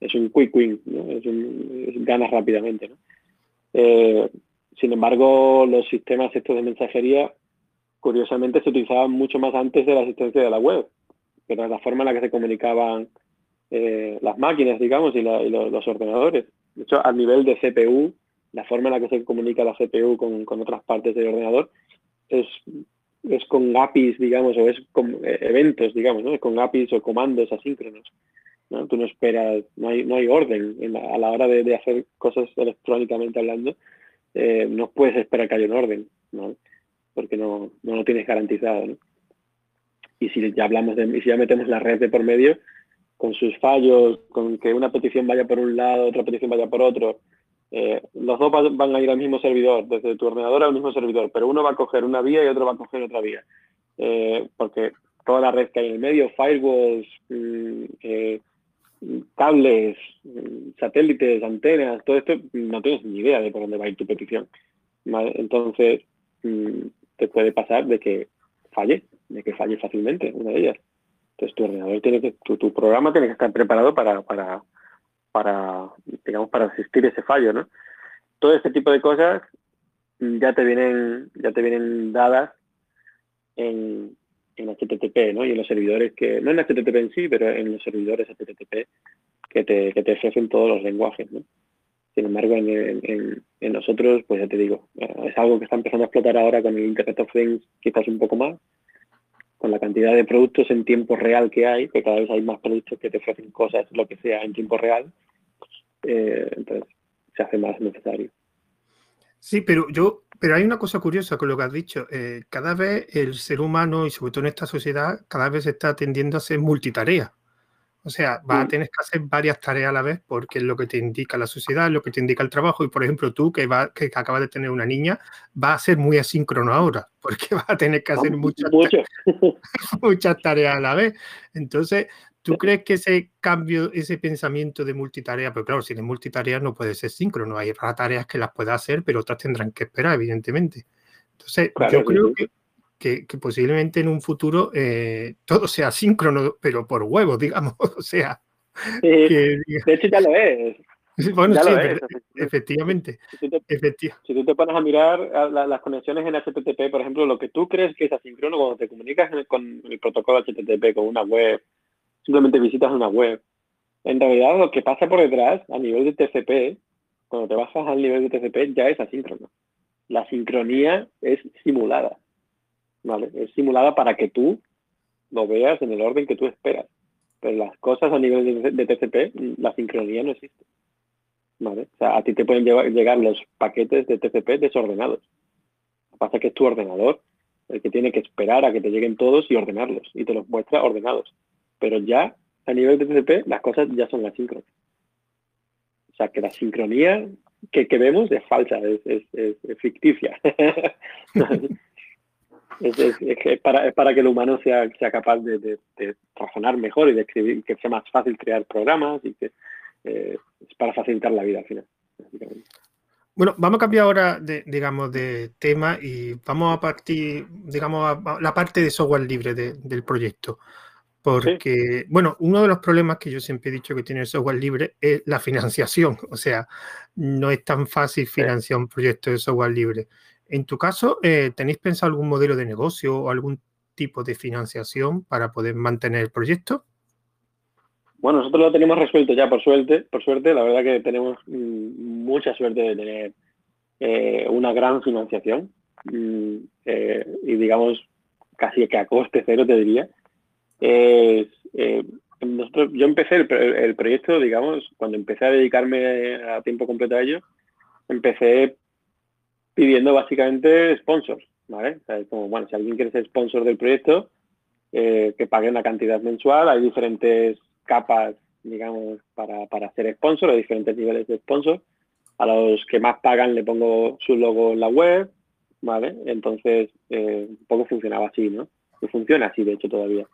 es un quick win, ¿no? es un, ganas rápidamente. ¿no? Eh, sin embargo, los sistemas estos de mensajería, curiosamente, se utilizaban mucho más antes de la existencia de la web, que era la forma en la que se comunicaban eh, las máquinas, digamos, y, los ordenadores. De hecho, a nivel de CPU, la forma en la que se comunica la CPU con, otras partes del ordenador es, con APIs, digamos, o es con eh, eventos, digamos, ¿no? Es con APIs o comandos asíncronos. ¿no? Tú no esperas, no hay, no hay orden a la hora de, hacer cosas electrónicamente hablando, eh, no puedes esperar que haya un orden. Porque no, no lo tienes garantizado, ¿no? Y si ya hablamos de, y si ya metemos la red de por medio, con sus fallos, con que una petición vaya por un lado, otra petición vaya por otro, eh, los dos van a ir al mismo servidor, desde tu ordenador al mismo servidor, pero uno va a coger una vía y otro va a coger otra vía. Eh, porque toda la red que hay en el medio, firewalls, mm, eh, cables, mm, satélites, antenas, todo esto, no tienes ni idea de por dónde va a ir tu petición. Entonces, mm, te puede pasar de que falle, de que falle fácilmente una de ellas. Entonces, tu ordenador tiene que, tu, programa tiene que estar preparado para, para para, digamos, para asistir ese fallo, ¿no? Todo este tipo de cosas ya te vienen, ya te vienen dadas en, en HTTP, ¿no? Y en los servidores que, no en HTTP en sí, pero en los servidores HTTP que te, que te ofrecen todos los lenguajes, ¿no? Sin embargo, en, nosotros, pues ya te digo, eh, es algo que está empezando a explotar ahora con el Internet of Things quizás un poco más, con la cantidad de productos en tiempo real que hay, que cada vez hay más productos que te ofrecen cosas, lo que sea, en tiempo real, eh, entonces se hace más necesario. Sí, pero yo, pero hay una cosa curiosa con lo que has dicho. Eh, cada vez el ser humano, y sobre todo en esta sociedad, cada vez está tendiendo a ser multitarea. O sea, vas a mm. tener que hacer varias tareas a la vez porque es lo que te indica la sociedad, es lo que te indica el trabajo. Y por ejemplo, tú que, va, que acabas de tener una niña, va a ser muy asíncrono ahora porque vas a tener que hacer muchas, muchas tareas a la vez. Entonces, ¿tú crees que ese cambio, ese pensamiento de multitarea, pero claro, si es multitarea no puede ser síncrono, hay tareas que las puedes hacer, pero otras tendrán que esperar, evidentemente. Entonces, yo creo que que, posiblemente en un futuro eh, todo sea síncrono, pero por huevos, digamos. O sea. de hecho, ya lo es. Bueno, sí, efectivamente. Si tú, te, pones a mirar las conexiones en HTTP, por ejemplo, lo que tú crees que es asíncrono cuando te comunicas con el protocolo HTTP, con una web, simplemente visitas una web. En realidad, lo que pasa por detrás, a nivel de TCP, cuando te bajas al nivel de TCP, ya es asíncrono. La sincronía es simulada. ¿Vale? Es simulada para que tú lo veas en el orden que tú esperas. Pero las cosas a nivel de, TCP, la sincronía no existe. ¿Vale? O sea, a ti te pueden llegar los paquetes de TCP desordenados. Lo que pasa es que es tu ordenador el que tiene que esperar a que te lleguen todos y ordenarlos. Y te los muestra ordenados. Pero ya a nivel de TCP, las cosas ya son asíncronas. O sea, que la sincronía que, que vemos es falsa, es, es, es ficticia. Es, para, para, que el humano sea, sea capaz de, razonar mejor y de escribir, que sea más fácil crear programas y que eh, es para facilitar la vida al final. Bueno, vamos a cambiar ahora, de, digamos, de tema y vamos a partir, digamos, a, la parte de software libre del proyecto. Porque, bueno, uno de los problemas que yo siempre he dicho que tiene el software libre es la financiación. O sea, no es tan fácil financiar un proyecto de software libre. En tu caso, eh, ¿tenéis pensado algún modelo de negocio o algún tipo de financiación para poder mantener el proyecto? Bueno, nosotros lo tenemos resuelto ya, por suerte. Por suerte, la verdad que tenemos mm, mucha suerte de tener eh, una gran financiación mm, eh, y digamos casi que a coste cero, te diría. yo empecé el, el, proyecto, digamos, cuando empecé a dedicarme a tiempo completo a ello, empecé pidiendo básicamente sponsors, ¿vale? Es como, bueno, si alguien quiere ser sponsor del proyecto, eh, que pague una cantidad mensual, hay diferentes capas, digamos, para, para ser sponsor, hay diferentes niveles de sponsor. A los que más pagan le pongo su logo en la web, ¿vale? Entonces, eh, un poco funcionaba así, ¿no? y funciona así, de hecho, todavía.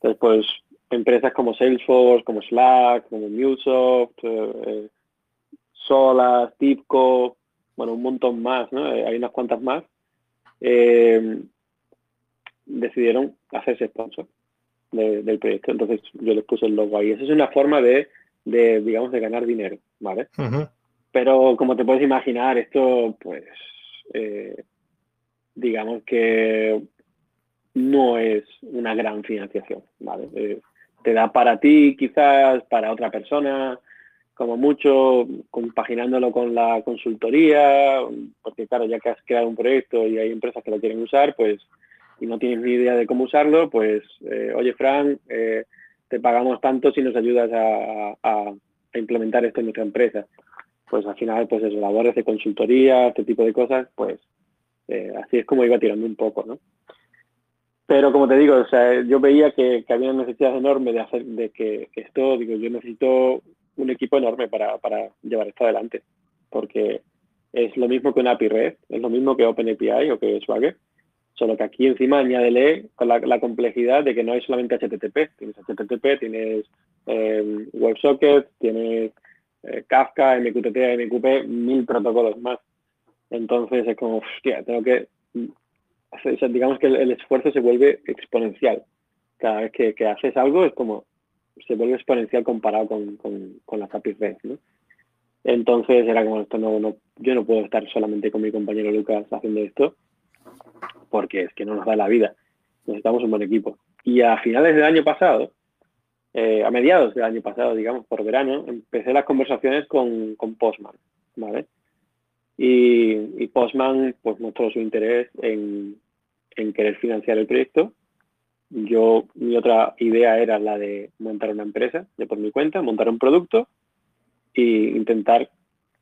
Entonces, pues, empresas como Salesforce, como Slack, como MuleSoft, eh, eh, Solas, Tipco, bueno, un montón más, ¿no? Eh, hay unas cuantas más, decidieron hacerse sponsor del proyecto. Entonces, yo les puse el logo ahí. Esa es una forma de, digamos, de ganar dinero, ¿vale? Pero como te puedes imaginar, esto, pues, digamos que no es una gran financiación, ¿vale? Eh, te da para ti, quizás, para otra persona, como mucho, compaginándolo con la consultoría, porque claro, ya que has creado un proyecto y hay empresas que lo quieren usar, pues, y no tienes ni idea de cómo usarlo, pues, eh, oye, Fran, eh, te pagamos tanto si nos ayudas a, implementar esto en nuestra empresa. Pues al final, pues eso, labores de consultoría, este tipo de cosas, pues así es como iba tirando un poco, ¿no? Pero como te digo, o sea, yo veía que, había una necesidad enorme de hacer, de que, esto, digo, yo necesito un equipo enorme para, llevar esto adelante, porque es lo mismo que una API REST, es lo mismo que OpenAPI o que Swagger, solo que aquí encima añádele con la, complejidad de que no hay solamente HTTP, tienes HTTP, tienes eh, WebSocket, tienes Kafka, MQTT, MQP, mil protocolos más. Entonces es como, hostia, tengo que digamos que el, esfuerzo se vuelve exponencial. Cada vez que, haces algo es como, se vuelve exponencial comparado con, con, las APIs REST, Entonces era como, esto no, no, yo no puedo estar solamente con mi compañero Lucas haciendo esto, porque es que no nos da la vida. Necesitamos un buen equipo. Y a finales del año pasado, eh, a mediados del año pasado, digamos, por verano, empecé las conversaciones con, con Postman, ¿vale? Y, y Postman pues mostró su interés en, en querer financiar el proyecto. Yo, mi otra idea era la de montar una empresa, de por mi cuenta, montar un producto e intentar,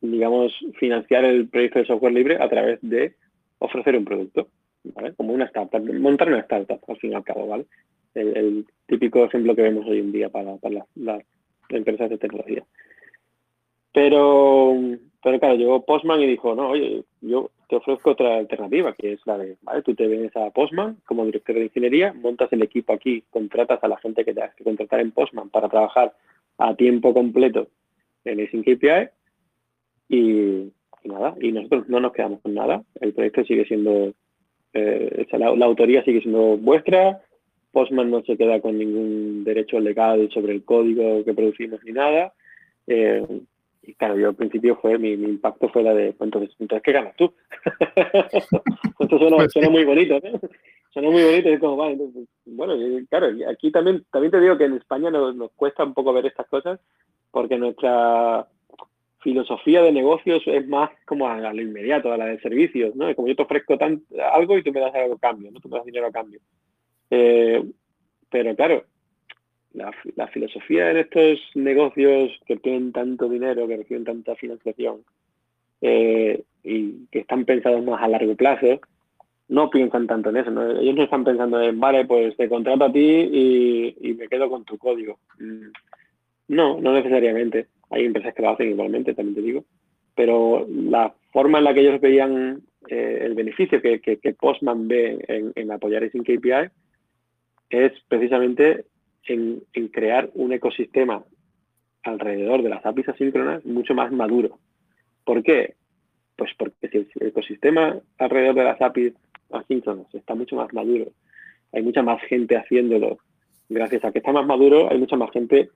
digamos, financiar el proyecto de software libre a través de ofrecer un producto, ¿vale? Como una startup, montar una startup, al fin y al cabo, ¿vale? El, típico ejemplo que vemos hoy en día para, para las empresas de tecnología. Pero, pero claro, llegó Postman y dijo, no, oye, yo te ofrezco otra alternativa, que es la de, vale, tú te vienes a Postman como director de ingeniería, montas el equipo aquí, contratas a la gente que te has que contratar en Postman para trabajar a tiempo completo en Async API y, nada, y nosotros no nos quedamos con nada. El proyecto sigue siendo, eh, la, autoría sigue siendo vuestra, Postman no se queda con ningún derecho legal sobre el código que producimos ni nada. Eh, y claro, yo al principio fue, mi, impacto fue la de, entonces, entonces ¿qué ganas tú? Esto suena, pues suena muy bonito, ¿no? Suena muy bonito y es como, vale, entonces, bueno, claro, aquí también, también te digo que en España nos, nos cuesta un poco ver estas cosas porque nuestra filosofía de negocios es más como a, lo inmediato, a la de servicios, ¿no? Es como yo te ofrezco tan, algo y tú me das algo a cambio, ¿no? Tú me das dinero a cambio. Eh, pero claro, la, filosofía en estos negocios que tienen tanto dinero, que reciben tanta financiación eh, y que están pensados más a largo plazo, no piensan tanto en eso. Ellos no están pensando en, vale, pues te contrato a ti y, me quedo con tu código. Mm. No, no necesariamente. Hay empresas que lo hacen igualmente, también te digo. Pero la forma en la que ellos veían eh, el beneficio que, Postman ve en, en apoyar ese KPI es precisamente en, crear un ecosistema alrededor de las APIs asíncronas mucho más maduro. ¿Por qué? Pues porque el ecosistema alrededor de las APIs asíncronas está mucho más maduro, hay mucha más gente haciéndolo. Gracias a que está más maduro, hay mucha más gente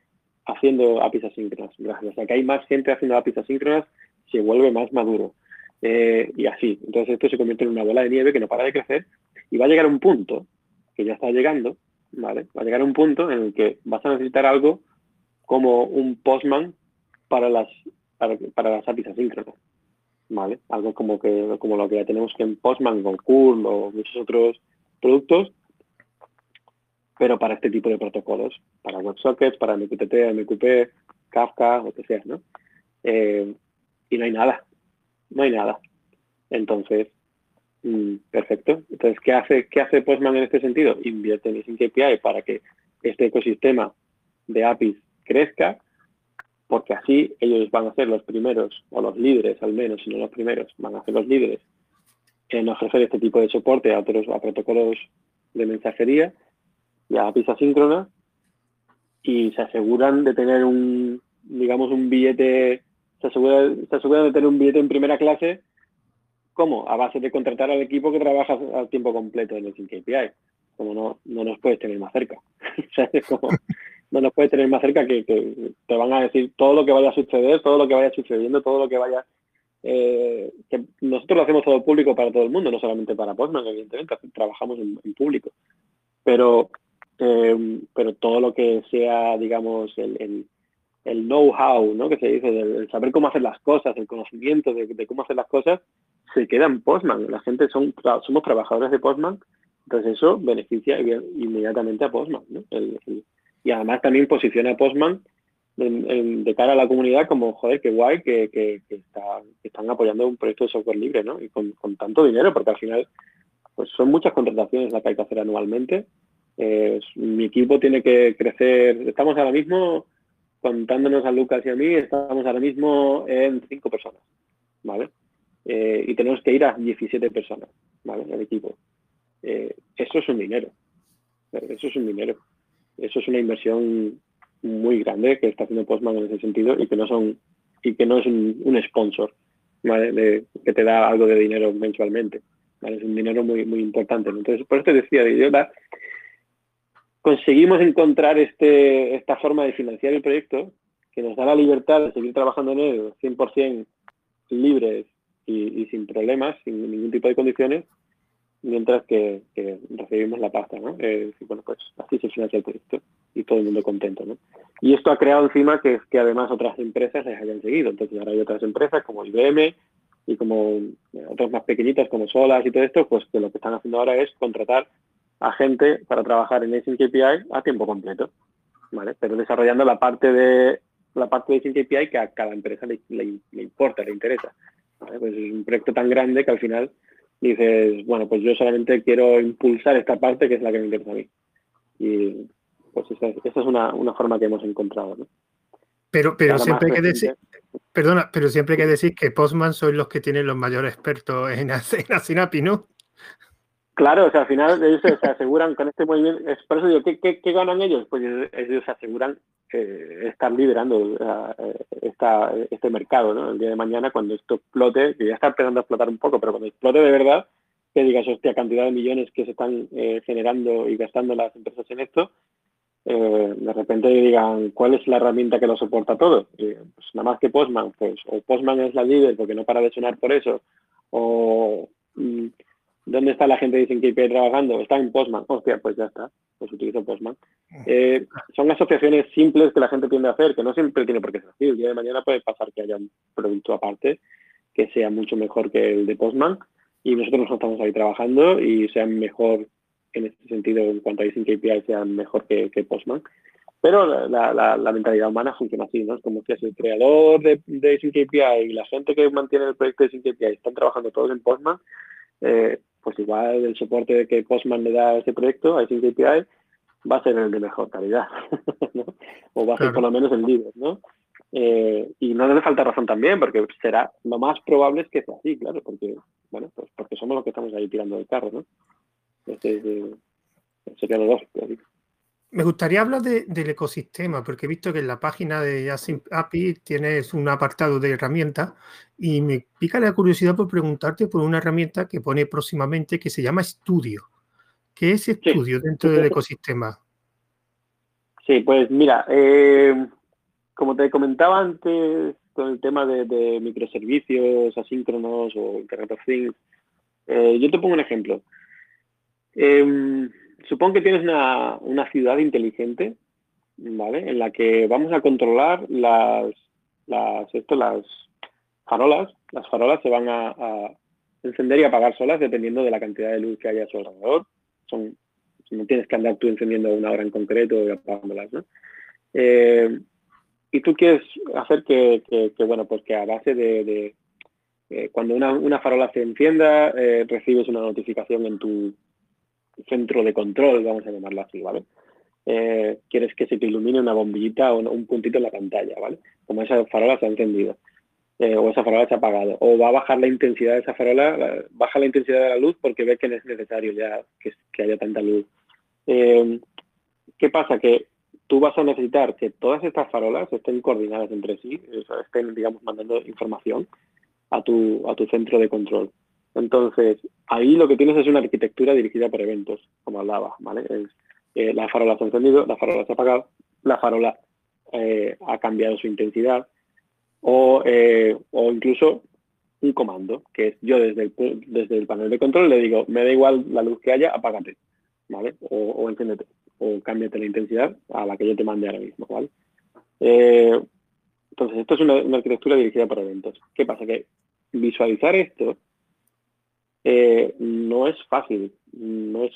haciendo APIs asíncronas. Gracias a que hay más gente haciendo APIs asíncronas, se vuelve más maduro. Eh, y así. Entonces esto se convierte en una bola de nieve que no para de crecer y va a llegar a un punto, que ya está llegando, Va a llegar un punto en el que vas a necesitar algo como un Postman para las, para, las APIs asíncronas, ¿vale? Algo como, que, como lo que ya tenemos que en Postman con Curl o muchos otros productos, pero para este tipo de protocolos, para WebSockets, para MQTT, MQP, Kafka, lo que sea, ¿no? Eh, y no hay nada, no hay nada. Entonces, perfecto. Entonces, ¿qué hace, ¿qué hace Postman en este sentido? Invierte en Async API para que este ecosistema de APIs crezca, porque así ellos van a ser los primeros, o los líderes al menos, si no los primeros, van a ser los líderes en ofrecer este tipo de soporte a otros a protocolos de mensajería y APIs asíncronas y se aseguran de tener un, digamos, un billete, se se aseguran de tener un billete en primera clase ¿Cómo? A base de contratar al equipo que trabaja al tiempo completo en el KPI. Como no, no nos puedes tener más cerca. no nos puedes tener más cerca que, te van a decir todo lo que vaya a suceder, todo lo que vaya sucediendo, todo lo que vaya... Eh, nosotros lo hacemos todo público para todo el mundo, no solamente para Postman, evidentemente, trabajamos en, público. Pero, eh, pero todo lo que sea, digamos, el, el, know-how, ¿no? Que se dice, el, saber cómo hacer las cosas, el conocimiento de cómo hacer las cosas, se queda en Postman. La gente son, somos trabajadores de Postman, entonces eso beneficia inmediatamente a Postman. y además también posiciona a Postman de cara a la comunidad como, joder, qué guay que, están apoyando un proyecto de software libre, ¿no? Y con, tanto dinero, porque al final pues son muchas contrataciones las que hay que hacer anualmente. mi equipo tiene que crecer, estamos ahora mismo, contándonos a Lucas y a mí, estamos ahora mismo en cinco personas, ¿vale? Eh, y tenemos que ir a 17 personas, ¿vale? El equipo. Eh, eso es un dinero. Eso es un dinero. Eso es una inversión muy grande que está haciendo Postman en ese sentido y que no son y que no es un, sponsor ¿vale? que te da algo de dinero mensualmente. Es un dinero muy, muy importante. Entonces, por eso te decía, idiota, conseguimos encontrar este, esta forma de financiar el proyecto que nos da la libertad de seguir trabajando en él 100% libres y, sin problemas, sin ningún tipo de condiciones, mientras que, recibimos la pasta, ¿no? Eh, bueno, pues así se financia el proyecto y todo el mundo contento, ¿no? Y esto ha creado encima que, que además otras empresas les hayan seguido. Entonces ahora hay otras empresas como IBM y como eh, otras más pequeñitas como Solas y todo esto, pues que lo que están haciendo ahora es contratar a gente para trabajar en Async KPI a tiempo completo, ¿vale? Pero desarrollando la parte de la parte de Async KPI que a cada empresa le, le importa, le interesa. Pues es un proyecto tan grande que al final dices, bueno, pues yo solamente quiero impulsar esta parte que es la que me interesa a mí. Y pues esa, es una, forma que hemos encontrado. ¿no? Pero, pero siempre hay que decir, perdona, pero siempre que decir que Postman son los que tienen los mayores expertos en, en Sinapi, ¿no? Claro, o sea, al final ellos se aseguran con este movimiento, es por eso digo, ¿qué, ganan ellos? Pues ellos se aseguran eh, estar liderando eh, esta, este mercado, ¿no? El día de mañana cuando esto explote, que ya está empezando a explotar un poco, pero cuando explote de verdad, que digas, hostia, cantidad de millones que se están eh, generando y gastando las empresas en esto, de repente digan, ¿cuál es la herramienta que lo soporta todo? pues nada más que Postman, pues, o Postman es la líder porque no para de sonar por eso, o... Mm, ¿Dónde está la gente de KPI trabajando? Está en Postman. Hostia, pues ya está. Pues utilizo Postman. Eh, son asociaciones simples que la gente tiende a hacer, que no siempre tiene por qué ser así. El día de mañana puede pasar que haya un producto aparte que sea mucho mejor que el de Postman y nosotros estamos ahí trabajando y sean mejor en este sentido en cuanto a Async KPI sean mejor que, Postman. Pero la, mentalidad humana funciona así, ¿no? Es como que si el creador de, de KPI y la gente que mantiene el proyecto de KPI están trabajando todos en Postman, eh, pues igual el soporte que Postman le da a ese proyecto, a ese API, va a ser el de mejor calidad, o va a ser por lo menos el líder, ¿no? Eh, y no le falta razón también, porque será lo más probable es que sea así, claro, porque bueno, pues porque somos los que estamos ahí tirando del carro, ¿no? Este, eh, sería lo lógico. Me gustaría hablar del ecosistema, porque he visto que en la página de Async API tienes un apartado de herramientas y me pica la curiosidad por preguntarte por una herramienta que pone próximamente que se llama Studio. ¿Qué es Studio dentro del ecosistema? Sí, pues mira, eh, como te comentaba antes con el tema de, microservicios asíncronos o Internet of Things, eh, yo te pongo un ejemplo. Eh, Supongo que tienes una, ciudad inteligente, ¿vale? En la que vamos a controlar las, las, esto, las farolas. Las farolas se van a, encender y apagar solas dependiendo de la cantidad de luz que haya a su alrededor. Son, no tienes que andar tú encendiendo una hora en concreto y apagándolas, ¿no? Eh, y tú quieres hacer que, bueno, pues que a base de, eh, cuando una, farola se encienda, eh, recibes una notificación en tu, centro de control, vamos a llamarlo así, ¿vale? Eh, quieres que se te ilumine una bombillita o un puntito en la pantalla, ¿vale? Como esa farola se ha encendido. eh, o esa farola se ha apagado, o va a bajar la intensidad de esa farola, baja la intensidad de la luz porque ve que no es necesario ya que, haya tanta luz. Eh, ¿Qué pasa? Que tú vas a necesitar que todas estas farolas estén coordinadas entre sí, estén, digamos, mandando información a tu, a tu centro de control. Entonces, ahí lo que tienes es una arquitectura dirigida por eventos, como hablaba, ¿vale? Es, eh, la farola se ha encendido, la farola se ha apagado, la farola eh, ha cambiado su intensidad, o, eh, o, incluso un comando, que es yo desde el, desde el panel de control le digo, me da igual la luz que haya, apágate, ¿vale? O, o enciéndete, o cámbiate la intensidad a la que yo te mande ahora mismo, ¿vale? entonces, esto es una, una arquitectura dirigida por eventos. ¿Qué pasa? Que visualizar esto eh, no es fácil, no,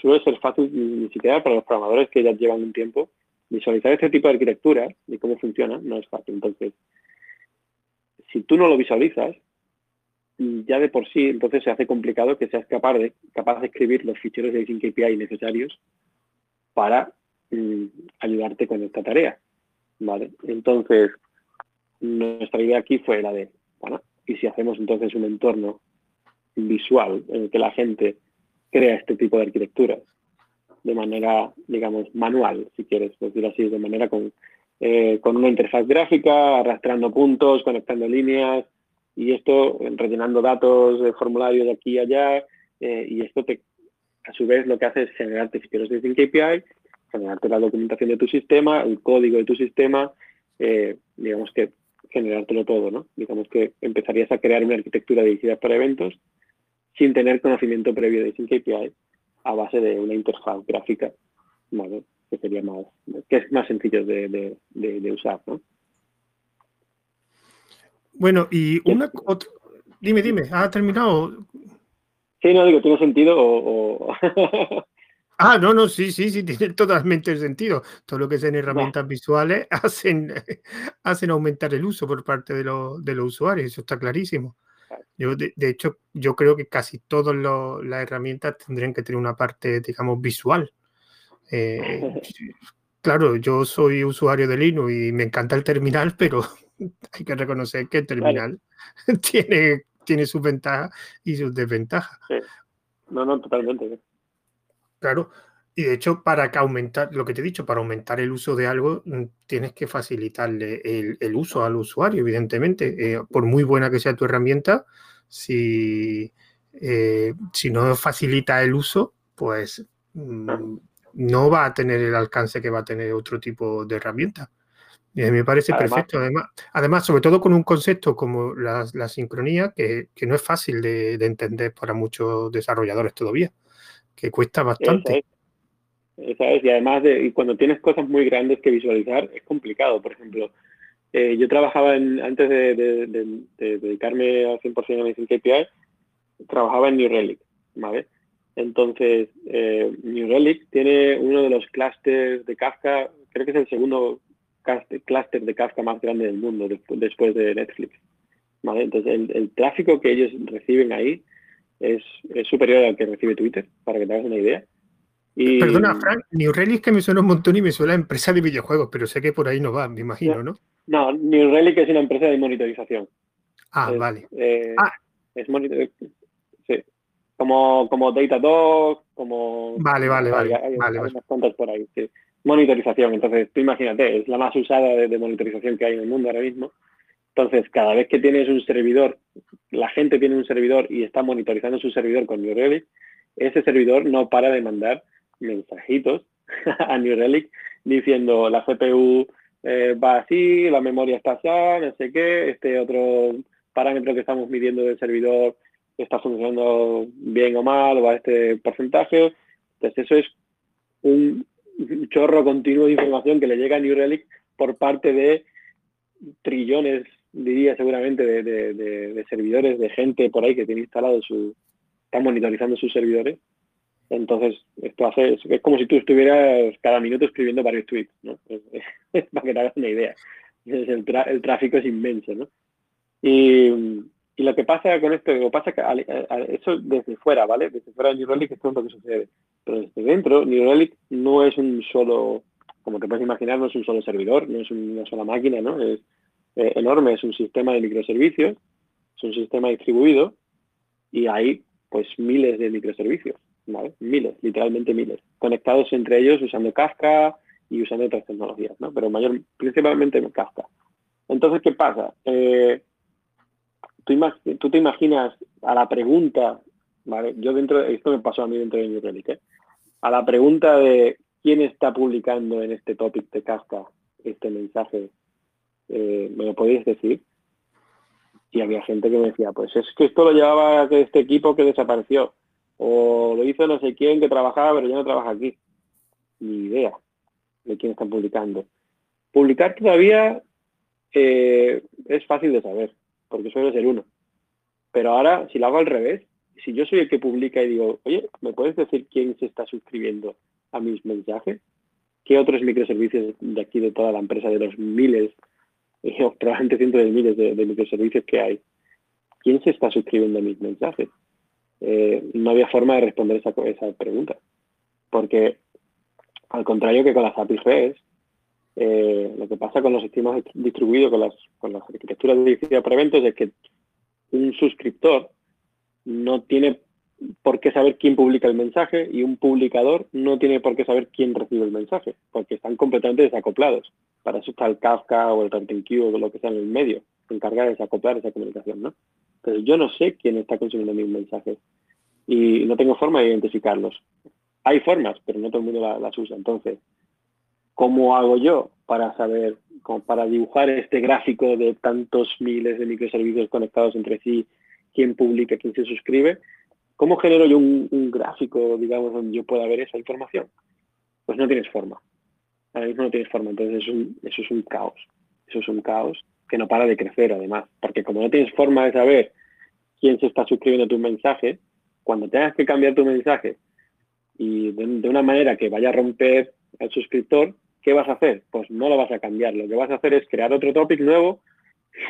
suele ser fácil ni siquiera para los programadores que ya llevan un tiempo. Visualizar este tipo de arquitectura y cómo funciona no es fácil. Entonces, si tú no lo visualizas, ya de por sí, entonces se hace complicado que seas capaz de, capaz de escribir los ficheros de KPI necesarios para mm, ayudarte con esta tarea. ¿vale? Entonces, nuestra idea aquí fue la de, bueno, y si hacemos entonces un entorno visual en el que la gente crea este tipo de arquitecturas de manera, digamos, manual, si quieres decir así, de manera con, eh, con una interfaz gráfica, arrastrando puntos, conectando líneas y esto rellenando datos de formularios de aquí y allá eh, y esto te, a su vez lo que hace es generarte ficheros de KPI, generarte la documentación de tu sistema, el código de tu sistema, eh, digamos que generártelo todo, ¿no? Digamos que empezarías a crear una arquitectura dirigida para eventos sin tener conocimiento previo de KPI a base de una interfaz gráfica, que sería más, que es más sencillo de, usar, ¿no? Bueno, y una otra, dime, dime, ¿ha terminado? Sí, no digo, ¿tiene sentido o...? Ah, no, no, sí, sí, sí, tiene totalmente sentido. Todo lo que sean herramientas visuales hacen, hacen aumentar el uso por parte de, de los usuarios, eso está clarísimo. Yo, de, hecho, yo creo que casi todas las herramientas tendrían que tener una parte, digamos, visual. Eh, claro, yo soy usuario de Linux y me encanta el terminal, pero hay que reconocer que el terminal tiene, tiene sus ventajas y sus desventajas. No, no, totalmente. Claro, y de hecho, para que aumentar, lo que te he dicho, para aumentar el uso de algo, mm, tienes que facilitarle el, uso al usuario, evidentemente. Eh, por muy buena que sea tu herramienta, si, eh, si no facilita el uso, pues mm, no va a tener el alcance que va a tener otro tipo de herramienta. Y me parece perfecto, además, además, sobre todo con un concepto como la, sincronía, que, no es fácil de, entender para muchos desarrolladores todavía, que cuesta bastante. ¿Sabes? Y además, de, y cuando tienes cosas muy grandes que visualizar, es complicado. Por ejemplo, eh, yo trabajaba en, antes de, dedicarme al 100% a mi KPI, trabajaba en New Relic, ¿vale? Entonces, eh, New Relic tiene uno de los clústeres de Kafka, creo que es el segundo clúster de Kafka más grande del mundo después de Netflix. Entonces, el, el, tráfico que ellos reciben ahí es, es superior al que recibe Twitter, para que te hagas una idea. Perdona, Frank, New Relic que me suena un montón y me suena a empresa de videojuegos, pero sé que por ahí no va, me imagino, ¿no? No, New Relic es una empresa de monitorización. Ah, vale. Eh, ah. Es sí. Como, como Datadog, como... Vale, vale, vale. Hay, vale, unas cuantas por ahí, sí. Monitorización, entonces tú imagínate, es la más usada de, de monitorización que hay en el mundo ahora mismo. Entonces, cada vez que tienes un servidor, la gente tiene un servidor y está monitorizando su servidor con New Relic, ese servidor no para de mandar mensajitos a New Relic diciendo la CPU eh, va así, la memoria está así, no sé qué, este otro parámetro que estamos midiendo del servidor está funcionando bien o mal o a este porcentaje. Entonces eso es un chorro continuo de información que le llega a New Relic por parte de trillones, diría seguramente, de, de servidores, de gente por ahí que tiene instalado su, está monitorizando sus servidores entonces, esto hace, es como si tú estuvieras cada minuto escribiendo varios tweets, ¿no? Para que te hagas una idea. El, el, tráfico es inmenso, ¿no? Y, lo que pasa con esto, que pasa que eso desde fuera, ¿vale? Desde fuera de New Relic esto es lo que sucede. Pero desde dentro, New Relic no es un solo, como te puedes imaginar, no es un solo servidor, no es una sola máquina, ¿no? Es, eh, enorme, es un sistema de microservicios, es un sistema distribuido y hay pues miles de microservicios, Miles, literalmente miles, conectados entre ellos usando Kafka y usando otras tecnologías, ¿no? Pero mayor, principalmente Kafka. Entonces, ¿qué pasa? Eh, tú, te imaginas a la pregunta, ¿vale? Yo dentro, esto me pasó a mí dentro de New Relic, ¿eh? A la pregunta de quién está publicando en este topic de Kafka este mensaje, eh, ¿me lo podéis decir? Y había gente que me decía, pues es que esto lo llevaba este equipo que desapareció. O lo hizo no sé quién que trabajaba, pero ya no trabaja aquí. Ni idea de quién están publicando. Publicar todavía eh, es fácil de saber, porque suele ser uno. Pero ahora, si lo hago al revés, si yo soy el que publica y digo, oye, ¿me puedes decir quién se está suscribiendo a mis mensajes? ¿Qué otros microservicios de aquí de toda la empresa, de los miles probablemente cientos de miles de, microservicios que hay. ¿Quién se está suscribiendo a mis mensajes? Eh, no había forma de responder esa, esa pregunta. Porque, al contrario que con las APIs REST, eh, lo que pasa con los sistemas distribuidos, con las, con las arquitecturas de por eventos, es que un suscriptor no tiene por qué saber quién publica el mensaje y un publicador no tiene por qué saber quién recibe el mensaje, porque están completamente desacoplados. Para eso está el Kafka o el RabbitMQ o lo que sea en el medio, encargar de desacoplar esa comunicación, ¿no? Pero yo no sé quién está consumiendo mis mensajes y no tengo forma de identificarlos. Hay formas, pero no todo el mundo las usa. Entonces, ¿cómo hago yo para saber, para dibujar este gráfico de tantos miles de microservicios conectados entre sí, quién publica, quién se suscribe? ¿Cómo genero yo un, gráfico, digamos, donde yo pueda ver esa información? Pues no tienes forma. Ahora mismo no tienes forma, entonces eso es un caos. Eso es un caos que no para de crecer además, porque como no tienes forma de saber quién se está suscribiendo a tu mensaje, cuando tengas que cambiar tu mensaje y de, de, una manera que vaya a romper al suscriptor, ¿qué vas a hacer? Pues no lo vas a cambiar. Lo que vas a hacer es crear otro topic nuevo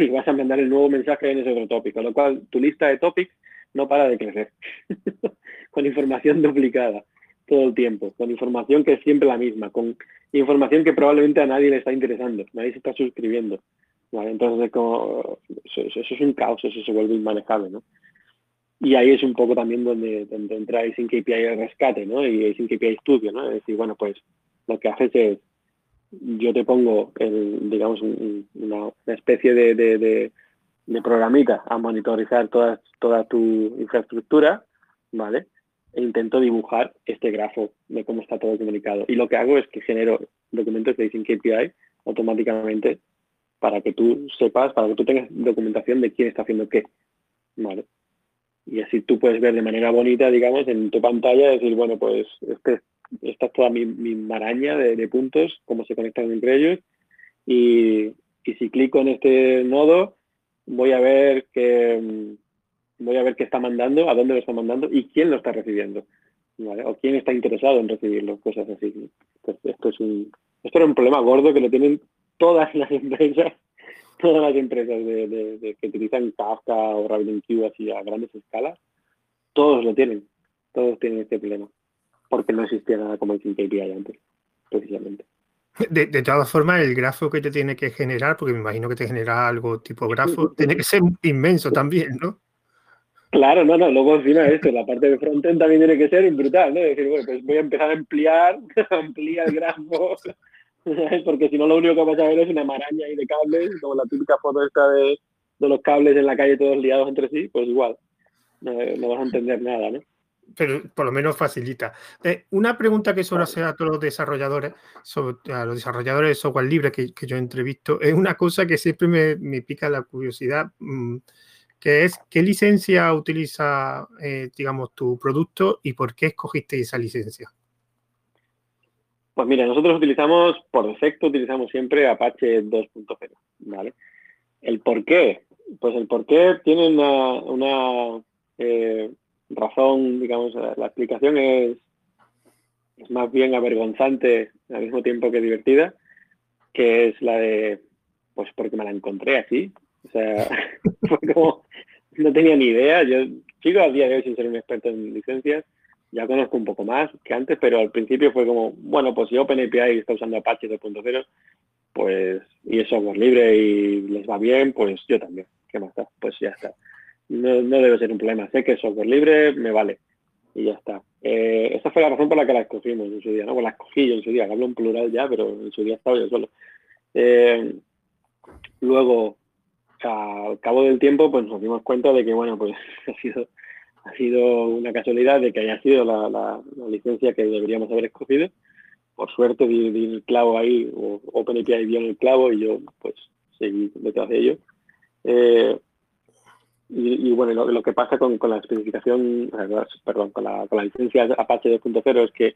y vas a mandar el nuevo mensaje en ese otro topic. Con lo cual, tu lista de topics no para de crecer, con información duplicada todo el tiempo, con información que es siempre la misma, con información que probablemente a nadie le está interesando, nadie se está suscribiendo. Entonces, como, eso, es un caos, eso se vuelve inmanejable. ¿no? Y ahí es un poco también donde, donde entra sin KPI el rescate ¿no? y sin KPI estudio. ¿no? Es decir, bueno, pues lo que haces es, yo te pongo, el, digamos, una, especie de programita a monitorizar toda, toda tu infraestructura, ¿vale? E intento dibujar este grafo de cómo está todo comunicado. Y lo que hago es que genero documentos de Async API automáticamente para que tú sepas, para que tú tengas documentación de quién está haciendo qué, ¿vale? Y así tú puedes ver de manera bonita, digamos, en tu pantalla, decir, bueno, pues este, esta es toda mi, maraña de, de, puntos, cómo se conectan entre ellos. Y, y si clico en este nodo, voy a ver qué mm, voy a ver qué está mandando, a dónde lo está mandando y quién lo está recibiendo, O quién está interesado en recibirlo, cosas así. esto es un esto era un problema gordo que lo tienen todas las empresas, todas las empresas de, que utilizan Kafka o RabbitMQ así a grandes escalas, todos lo tienen, todos tienen este problema, porque no existía nada como el KPI antes, precisamente. De, de, todas formas, el grafo que te tiene que generar, porque me imagino que te genera algo tipo grafo, tiene que ser inmenso también, ¿no? Claro, no, no, luego encima esto, la parte de frontend también tiene que ser brutal, ¿no? Es decir, bueno, pues voy a empezar a ampliar, ampliar el grafo, porque si no lo único que vas a ver es una maraña ahí de cables, como la típica foto esta de, de los cables en la calle todos liados entre sí, pues igual, no, no vas a entender nada, ¿no? Pero por lo menos facilita. Eh, una pregunta que suelo hacer a todos los desarrolladores, a los desarrolladores de software libre que, que yo entrevisto, es una cosa que siempre me, me pica la curiosidad, mm, que es qué licencia utiliza, eh, digamos, tu producto y por qué escogiste esa licencia. Pues mira, nosotros utilizamos, por defecto, utilizamos siempre Apache 2.0, ¿vale? El por qué, pues el por qué tiene una, una eh, razón, digamos, la explicación es, es más bien avergonzante al mismo tiempo que divertida, que es la de, pues porque me la encontré así. O sea, fue como, no tenía ni idea. Yo sigo al día de hoy sin ser un experto en licencias. Ya conozco un poco más que antes, pero al principio fue como, bueno, pues si OpenAPI está usando Apache 2.0, pues, y es software libre y les va bien, pues yo también. ¿Qué más está? Pues ya está. No, debe ser un problema. Sé que es software libre, me vale. Y ya está. Eh, esa fue la razón por la que la escogimos en su día, ¿no? Pues la escogí yo en su día, hablo en plural ya, pero en su día estaba yo solo. Eh, luego, al cabo del tiempo, pues nos dimos cuenta de que, bueno, pues ha sido, ha sido una casualidad de que haya sido la, la, licencia que deberíamos haber escogido. Por suerte di, el clavo ahí, o OpenAPI dio el clavo y yo, pues, seguí detrás de ello. Eh, y, bueno, lo, que pasa con, la especificación, perdón, con la, con la licencia Apache 2.0 es que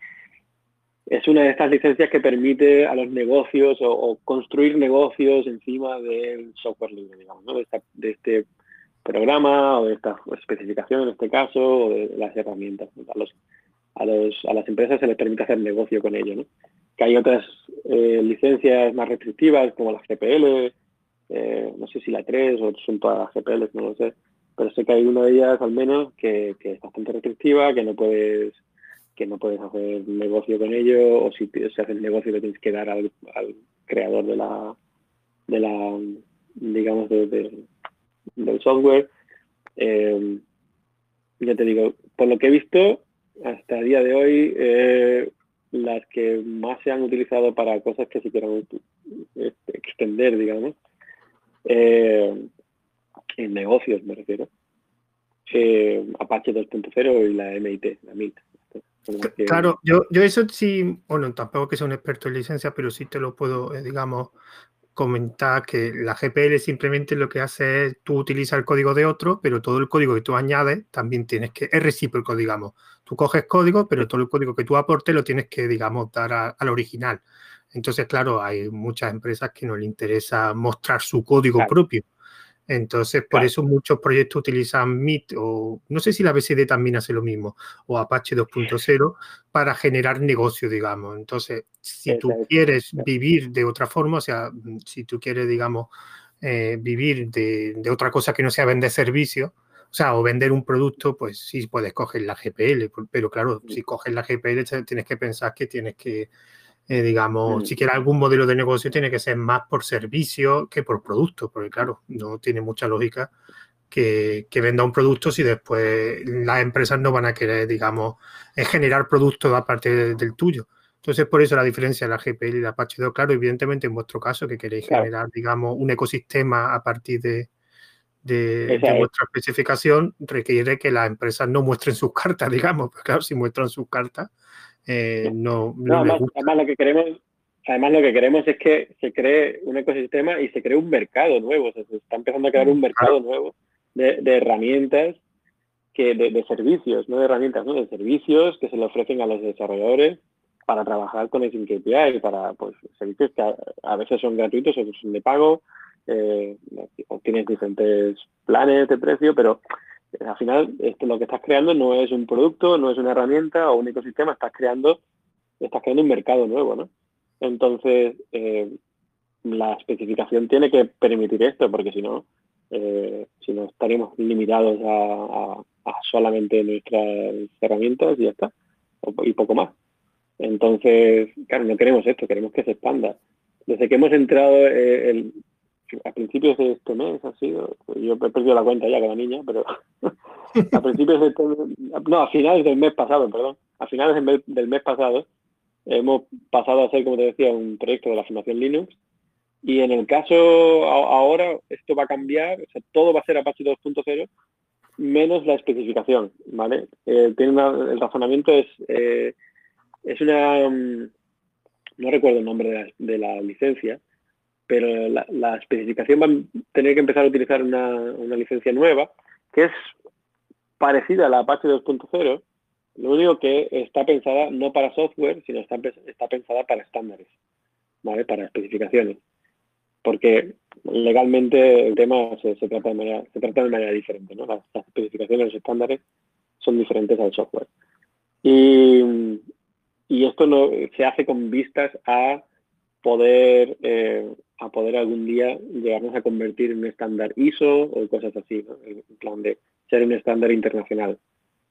es una de estas licencias que permite a los negocios o, construir negocios encima del software libre, digamos, ¿no? de, este programa o de esta especificación en este caso o de las herramientas. A, los, a, los, a las empresas se les permite hacer negocio con ello. ¿no? Que hay otras eh, licencias más restrictivas como la GPL, eh, no sé si la 3 o son todas las GPL, no lo sé, pero sé que hay una de ellas al menos que, es bastante restrictiva, que no puedes que no puedes hacer negocio con ello o si, se haces negocio le tienes que dar al, creador de la de la digamos de, del software. Eh, ya te digo por lo que he visto hasta el día de hoy eh, las que más se han utilizado para cosas que se quieran este, extender digamos eh, en negocios me refiero Apache 2.0 y la MIT la MIT Claro, yo, yo eso sí, bueno, tampoco que sea un experto en licencia, pero sí te lo puedo, eh, digamos, comentar que la GPL simplemente lo que hace es tú utilizas el código de otro, pero todo el código que tú añades también tienes que, es recíproco, digamos. Tú coges código, pero todo el código que tú aportes lo tienes que, digamos, dar al original. Entonces, claro, hay muchas empresas que no le interesa mostrar su código propio. Entonces, por eso muchos proyectos utilizan MIT o no sé si la BCD también hace lo mismo, o Apache 2.0 para generar negocio, digamos. Entonces, si tú quieres vivir de otra forma, o sea, si tú quieres, digamos, eh, vivir de, otra cosa que no sea vender servicios, o sea, o vender un producto, pues sí puedes coger la GPL, pero claro, si coges la GPL tienes que pensar que tienes que eh, digamos, mm. si quieres algún modelo de negocio tiene que ser más por servicio que por producto, porque claro, no tiene mucha lógica que, venda un producto si después las empresas no van a querer, digamos, generar productos aparte del tuyo. Entonces, por eso la diferencia de la GPL y la Apache 2, claro, evidentemente en vuestro caso que queréis generar, digamos, un ecosistema a partir de, de, vuestra especificación, requiere que las empresas no muestren sus cartas, digamos, porque claro, si muestran sus cartas, eh, no, además, lo que queremos además lo que queremos es que se cree un ecosistema y se cree un mercado nuevo. Se está empezando a crear un mercado nuevo de, herramientas que de, servicios no de herramientas no de servicios que se le ofrecen a los desarrolladores para trabajar con el KPI para pues servicios que a, veces son gratuitos otros son de pago. Eh, tienes diferentes planes de precio pero al final lo que estás creando no es un producto, no es una herramienta o un ecosistema, estás creando, estás creando un mercado nuevo, ¿no? Entonces, eh, la especificación tiene que permitir esto, porque si no, eh, si no estaríamos limitados a, solamente nuestras herramientas y ya está, y poco más. Entonces, claro, no queremos esto, queremos que se expanda. Desde que hemos entrado, eh, el, a principios de este mes ha sido, yo he perdido la cuenta ya con la niña, pero a principios de este no, a finales del mes pasado, perdón, a finales del mes, pasado hemos pasado a hacer, como te decía, un proyecto de la Fundación Linux y en el caso ahora esto va a cambiar, o sea, todo va a ser Apache 2.0 menos la especificación, ¿vale? Eh, tiene el razonamiento es, eh, es una, mm, no recuerdo el nombre de la licencia, pero la, especificación va a tener que empezar a utilizar una, licencia nueva que es parecida a la Apache 2.0, lo único que está pensada no para software, sino está, está pensada para estándares, ¿vale? Para especificaciones. Porque legalmente el tema se, trata, de manera, se trata de manera diferente, ¿no? Las, especificaciones, los estándares son diferentes al software. Y, y esto no, se hace con vistas a poder eh, a poder algún día llegarnos a convertir en un estándar ISO o cosas así, en plan de ser un estándar internacional.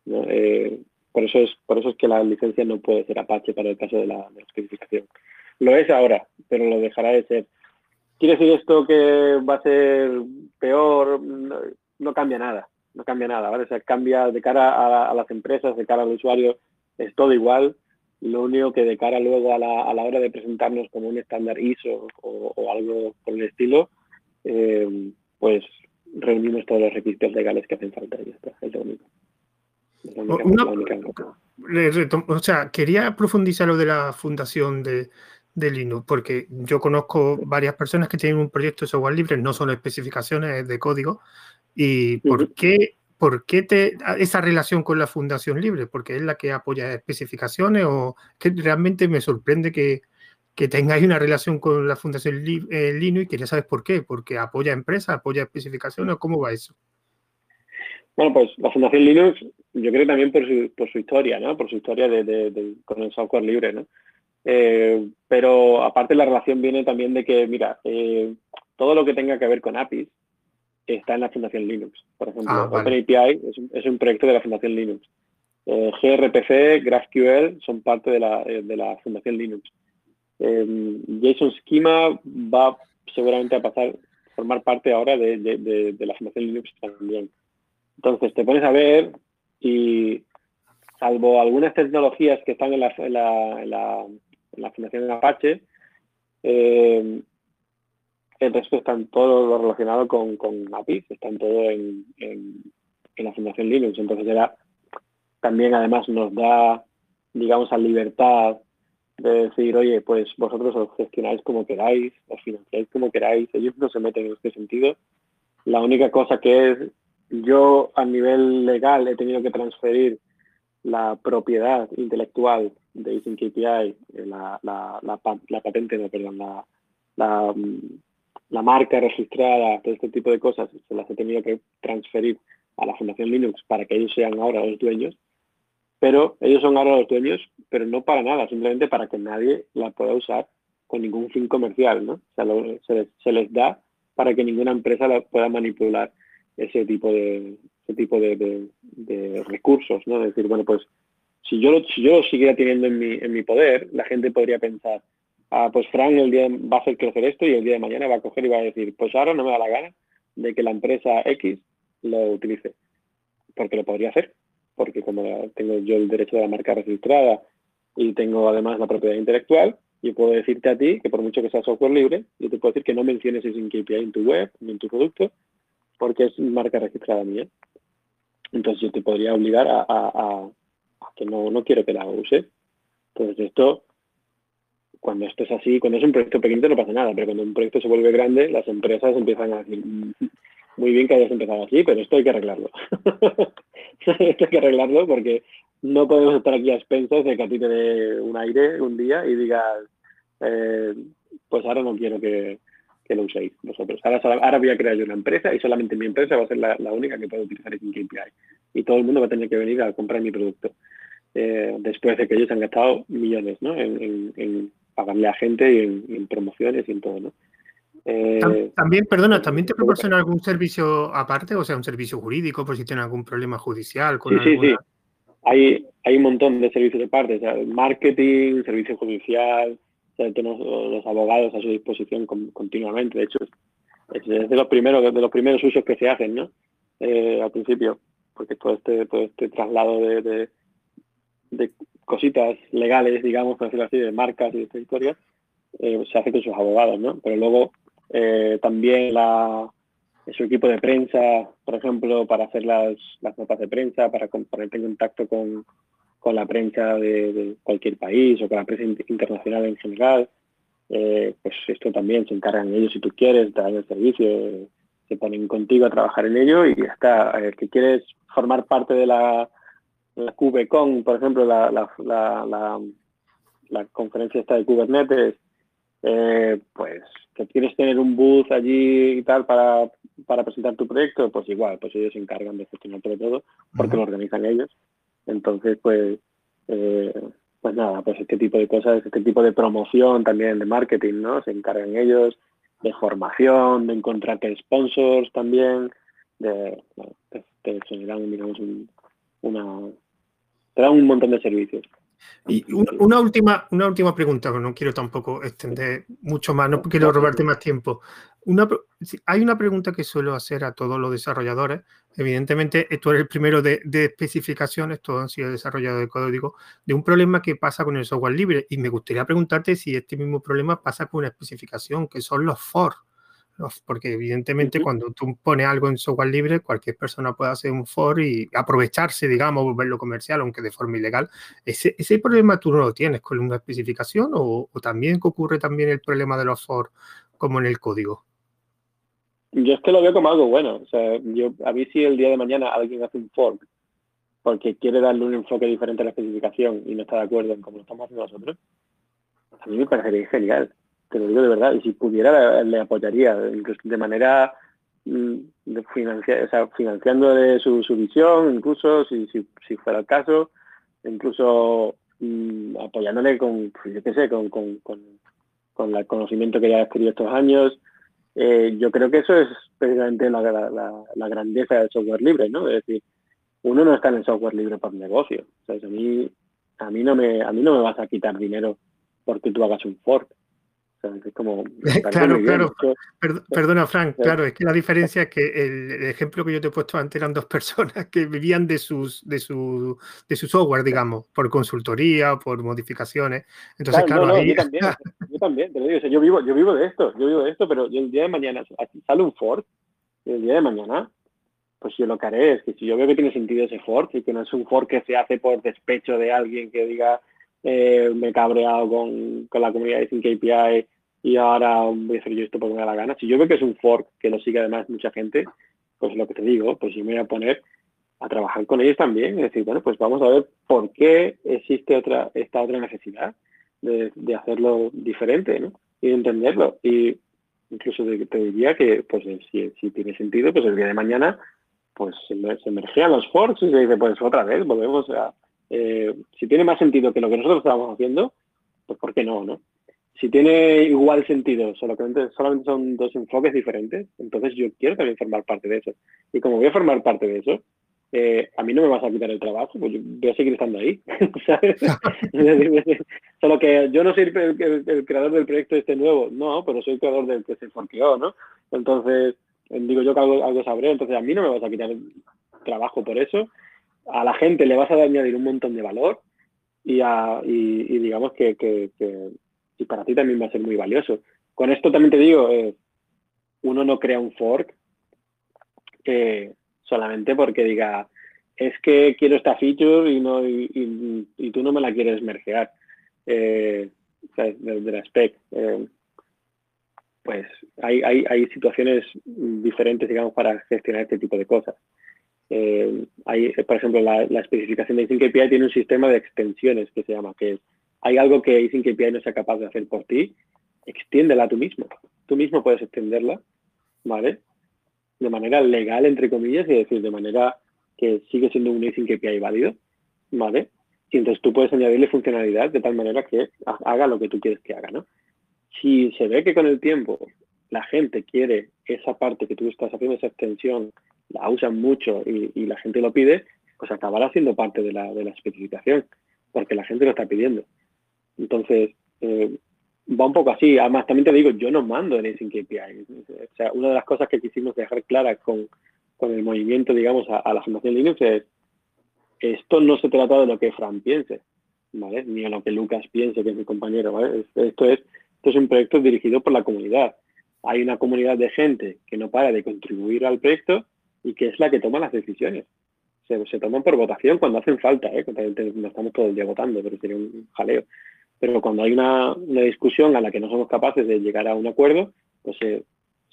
Eh, por, eso es, por eso es que la licencia no puede ser Apache para el caso de la, especificación. lo es ahora, pero lo dejará de ser. ¿Quiere decir esto que va a ser peor? No, cambia nada, no cambia nada, ¿vale? O sea, cambia de cara a, las empresas, de cara al usuario, es todo igual. Lo único que de cara luego a la, a la hora de presentarnos como un estándar ISO o, algo por el estilo, eh, pues reunimos todos los requisitos legales que hacen falta y está, es lo único. o sea, quería profundizar lo de la fundación de, de, Linux, porque yo conozco varias personas que tienen un proyecto de software libre, no son especificaciones de código. ¿Y por qué, por qué te, esa relación con la Fundación Libre? ¿Porque es la que apoya especificaciones o que realmente me sorprende que, que tengáis una relación con la Fundación eh, Linux y quería saber por qué, porque apoya empresas, apoya especificaciones, ¿cómo va eso? Bueno, pues la Fundación Linux, yo creo también por su, por su historia, ¿no? Por su historia de, con el software libre, ¿no? Eh, pero aparte la relación viene también de que, mira, eh, todo lo que tenga que ver con APIs está en la Fundación Linux. Por ejemplo, ah, OpenAPI es un, es un, proyecto de la Fundación Linux. gRPC, GraphQL son parte de la, de la Fundación Linux. Em, Jason Schema va seguramente a pasar, formar parte ahora de, la Fundación Linux también. Entonces, te pones a ver y salvo algunas tecnologías que están en la, en la, Fundación Apache, em, el resto están todo lo relacionado con, con APIs, están todo en, en, la Fundación Linux. Entonces, era, también además nos da, digamos, a libertad de decir, oye, pues vosotros os gestionáis como queráis, os financiáis como queráis, ellos no se meten en este sentido. La única cosa que es, yo a nivel legal he tenido que transferir la propiedad intelectual de Async API, eh, la, la, la, la patente, no, perdón, la, la, marca registrada, todo este tipo de cosas, se las he tenido que transferir a la Fundación Linux para que ellos sean ahora los dueños pero ellos son ahora los dueños, pero no para nada, simplemente para que nadie la pueda usar con ningún fin comercial, ¿no? O sea, se, les, da para que ninguna empresa la pueda manipular ese tipo de ese tipo de, recursos, ¿no? Es decir, bueno, pues si yo, si yo lo siguiera teniendo en mi, en mi poder, la gente podría pensar, ah, pues Frank el día va a hacer crecer esto y el día de mañana va a coger y va a decir, pues ahora no me da la gana de que la empresa X lo utilice, porque lo podría hacer, porque como tengo yo el derecho de la marca registrada y tengo además la propiedad intelectual, yo puedo decirte a ti que por mucho que sea software libre, yo te puedo decir que no menciones ese KPI en tu web ni en tu producto, porque es marca registrada mía. Entonces yo te podría obligar a, que no, no quiero que la use. Entonces esto, cuando esto es así, cuando es un proyecto pequeño no pasa nada, pero cuando un proyecto se vuelve grande, las empresas empiezan a decir, mm, muy bien que hayas empezado así, pero esto hay que arreglarlo. esto hay que arreglarlo porque no podemos estar aquí a expensas de que a ti te dé un aire un día y digas, eh, pues ahora no quiero que, lo uséis vosotros. Ahora, voy a crear yo una empresa y solamente mi empresa va a ser la, única que puede utilizar ese KPI. Y todo el mundo va a tener que venir a comprar mi producto. Eh, después de que ellos han gastado millones ¿no? en, pagarle a gente y en, en promociones y en todo. ¿no? Eh, también, perdona, ¿también te proporciona algún servicio aparte? O sea, un servicio jurídico por si tiene algún problema judicial. Con sí, sí, sí. Hay, hay un montón de servicios aparte. O sea, marketing, servicio judicial, o sea, tenemos los abogados a su disposición continuamente. De hecho, es de los primeros, de los primeros usos que se hacen, ¿no? Eh, al principio, porque todo este, todo este traslado de, de, cositas legales, digamos, por decirlo así, de marcas y de esta historia, eh, se hace con sus abogados, ¿no? Pero luego eh, también la, su equipo de prensa, por ejemplo, para hacer las, las notas de prensa, para ponerte en contacto con, con la prensa de, cualquier país o con la prensa internacional en general. Eh, pues esto también se encargan ellos si tú quieres, te dan el servicio, se ponen contigo a trabajar en ello y ya está. El que quieres formar parte de la, la QBCon, por ejemplo, la, la, la, la, conferencia esta de Kubernetes, eh, pues que quieres tener un booth allí y tal para, para, presentar tu proyecto, pues igual, pues ellos se encargan de gestionar todo, porque lo organizan ellos. Entonces, pues, eh, pues nada, pues este tipo de cosas, este tipo de promoción también de marketing, ¿no? Se encargan ellos, de formación, de encontrarte sponsors también, de, te, generan, digamos, un, una, te un montón de servicios. Y una, última, una última pregunta, no quiero tampoco extender mucho más, no quiero robarte más tiempo. Una, hay una pregunta que suelo hacer a todos los desarrolladores. Evidentemente, tú eres el primero de, especificaciones, todos han sido desarrollados de código, de un problema que pasa con el software libre. Y me gustaría preguntarte si este mismo problema pasa con una especificación, que son los for porque evidentemente cuando tú pones algo en software libre, cualquier persona puede hacer un for y aprovecharse, digamos, volverlo comercial, aunque de forma ilegal. ¿Ese, ese problema tú no lo tienes con una especificación o, también ocurre también el problema de los for como en el código? Yo es que lo veo como algo bueno. O sea, yo, a mí si el día de mañana alguien hace un fork porque quiere darle un enfoque diferente a la especificación y no está de acuerdo en cómo lo estamos haciendo nosotros, a mí me parecería genial te lo digo de verdad, y si pudiera le apoyaría, incluso de manera mm, sea, financiando de su, visión, incluso si, si, fuera el caso, incluso mm, apoyándole con, pues, yo qué sé, con, con, con, el conocimiento que ya adquirido estos años. Eh, yo creo que eso es precisamente la, la, grandeza del software libre, ¿no? Es decir, uno no está en el software libre para negocio. O a mí, a mí no me, a mí no me vas a quitar dinero porque tú hagas un fork como, claro, claro. perdona, Frank, claro, es que la diferencia es que el, ejemplo que yo te he puesto antes eran dos personas que vivían de sus de su, de su software, digamos, por consultoría, por modificaciones. Entonces, claro, yo también, yo también, te lo digo, yo vivo, yo vivo de esto, yo vivo de esto, pero el día de mañana sale un Ford, el día de mañana, pues yo lo que haré es que si yo veo que tiene sentido ese Ford y que no es un Ford que se hace por despecho de alguien que diga eh, me he cabreado con, con la comunidad de Sync API y ahora voy a hacer yo esto porque me da la gana. Si yo veo que es un fork que lo sigue además mucha gente, pues lo que te digo, pues yo me voy a poner a trabajar con ellos también. Es decir, bueno, pues vamos a ver por qué existe otra, esta otra necesidad de, de hacerlo diferente, ¿no? Y de entenderlo. Y incluso te diría que, pues si, si, tiene sentido, pues el día de mañana, pues se, se emergían los forks y se dice, pues otra vez, volvemos a... Eh, si tiene más sentido que lo que nosotros estábamos haciendo, pues ¿por qué no, no? Si tiene igual sentido, solamente, solamente son dos enfoques diferentes, entonces yo quiero también formar parte de eso. Y como voy a formar parte de eso, eh, a mí no me vas a quitar el trabajo, pues yo voy a seguir estando ahí, Solo que yo no soy el, creador del proyecto este nuevo, no, pero soy el creador del que se forqueó, ¿no? Entonces, digo yo que algo, algo sabré, entonces a mí no me vas a quitar el trabajo por eso, a la gente le vas a añadir un montón de valor y, a, y, digamos que, que y para ti también va a ser muy valioso. Con esto también te digo, eh, uno no crea un fork eh, solamente porque diga, es que quiero esta feature y, no, y, tú no me la quieres mergear eh, de, la spec. pues hay, hay, hay, situaciones diferentes, digamos, para gestionar este tipo de cosas. hay, por ejemplo, la, especificación de Async API tiene un sistema de extensiones que se llama, que es hay algo que Async API no sea capaz de hacer por ti, extiéndela tú mismo. Tú mismo puedes extenderla, ¿vale? De manera legal, entre comillas, y decir, de manera que sigue siendo un Async API válido, ¿vale? Y entonces tú puedes añadirle funcionalidad de tal manera que haga lo que tú quieres que haga, ¿no? Si se ve que con el tiempo la gente quiere esa parte que tú estás haciendo, esa extensión, la usan mucho y, la gente lo pide, pues acabará siendo parte de la especificación, porque la gente lo está pidiendo. Entonces, eh, va un poco así. Además, también te digo, yo no mando en Async API. O sea, una de las cosas que quisimos dejar clara con, con el movimiento, digamos, a, la Fundación Linux es, esto no se trata de lo que Fran piense, ¿vale? Ni a lo que Lucas piense, que es mi compañero, ¿vale? Esto es, esto es un proyecto dirigido por la comunidad. Hay una comunidad de gente que no para de contribuir al proyecto y que es la que toma las decisiones. Se, se toman por votación cuando hacen falta, ¿eh? No estamos todo el día votando, pero sería un jaleo. Pero cuando hay una, una, discusión a la que no somos capaces de llegar a un acuerdo, pues se,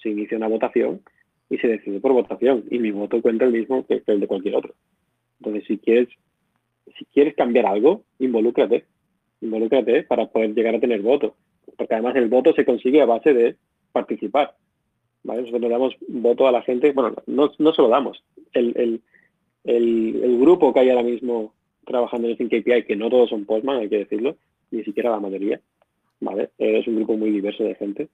inicia una votación y se decide por votación. Y mi voto cuenta el mismo que, el de cualquier otro. Entonces, si quieres, si quieres cambiar algo, involúcrate. Involúcrate para poder llegar a tener voto. Porque además el voto se consigue a base de participar. ¿vale? Nosotros damos voto a la gente, bueno, no, no se lo damos. El, el, el, el, grupo que hay ahora mismo trabajando en Think API, que no todos son Postman, hay que decirlo, ni siquiera la mayoría, ¿vale? Es un grupo muy diverso de gente.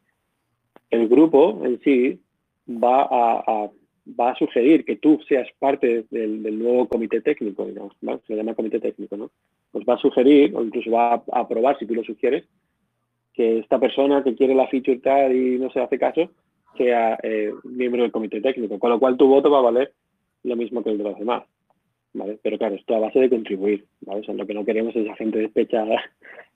El grupo en sí va a, sugerir que tú seas parte del, nuevo comité técnico, digamos, se llama comité técnico, ¿no? Pues va a sugerir, o incluso va a aprobar si tú lo sugieres, que esta persona que quiere la feature tal y no se hace caso, sea eh, miembro del comité técnico, con lo cual tu voto va a valer lo mismo que el de los demás. Pero claro, esto a base de contribuir, ¿vale? lo que no queremos es esa gente despechada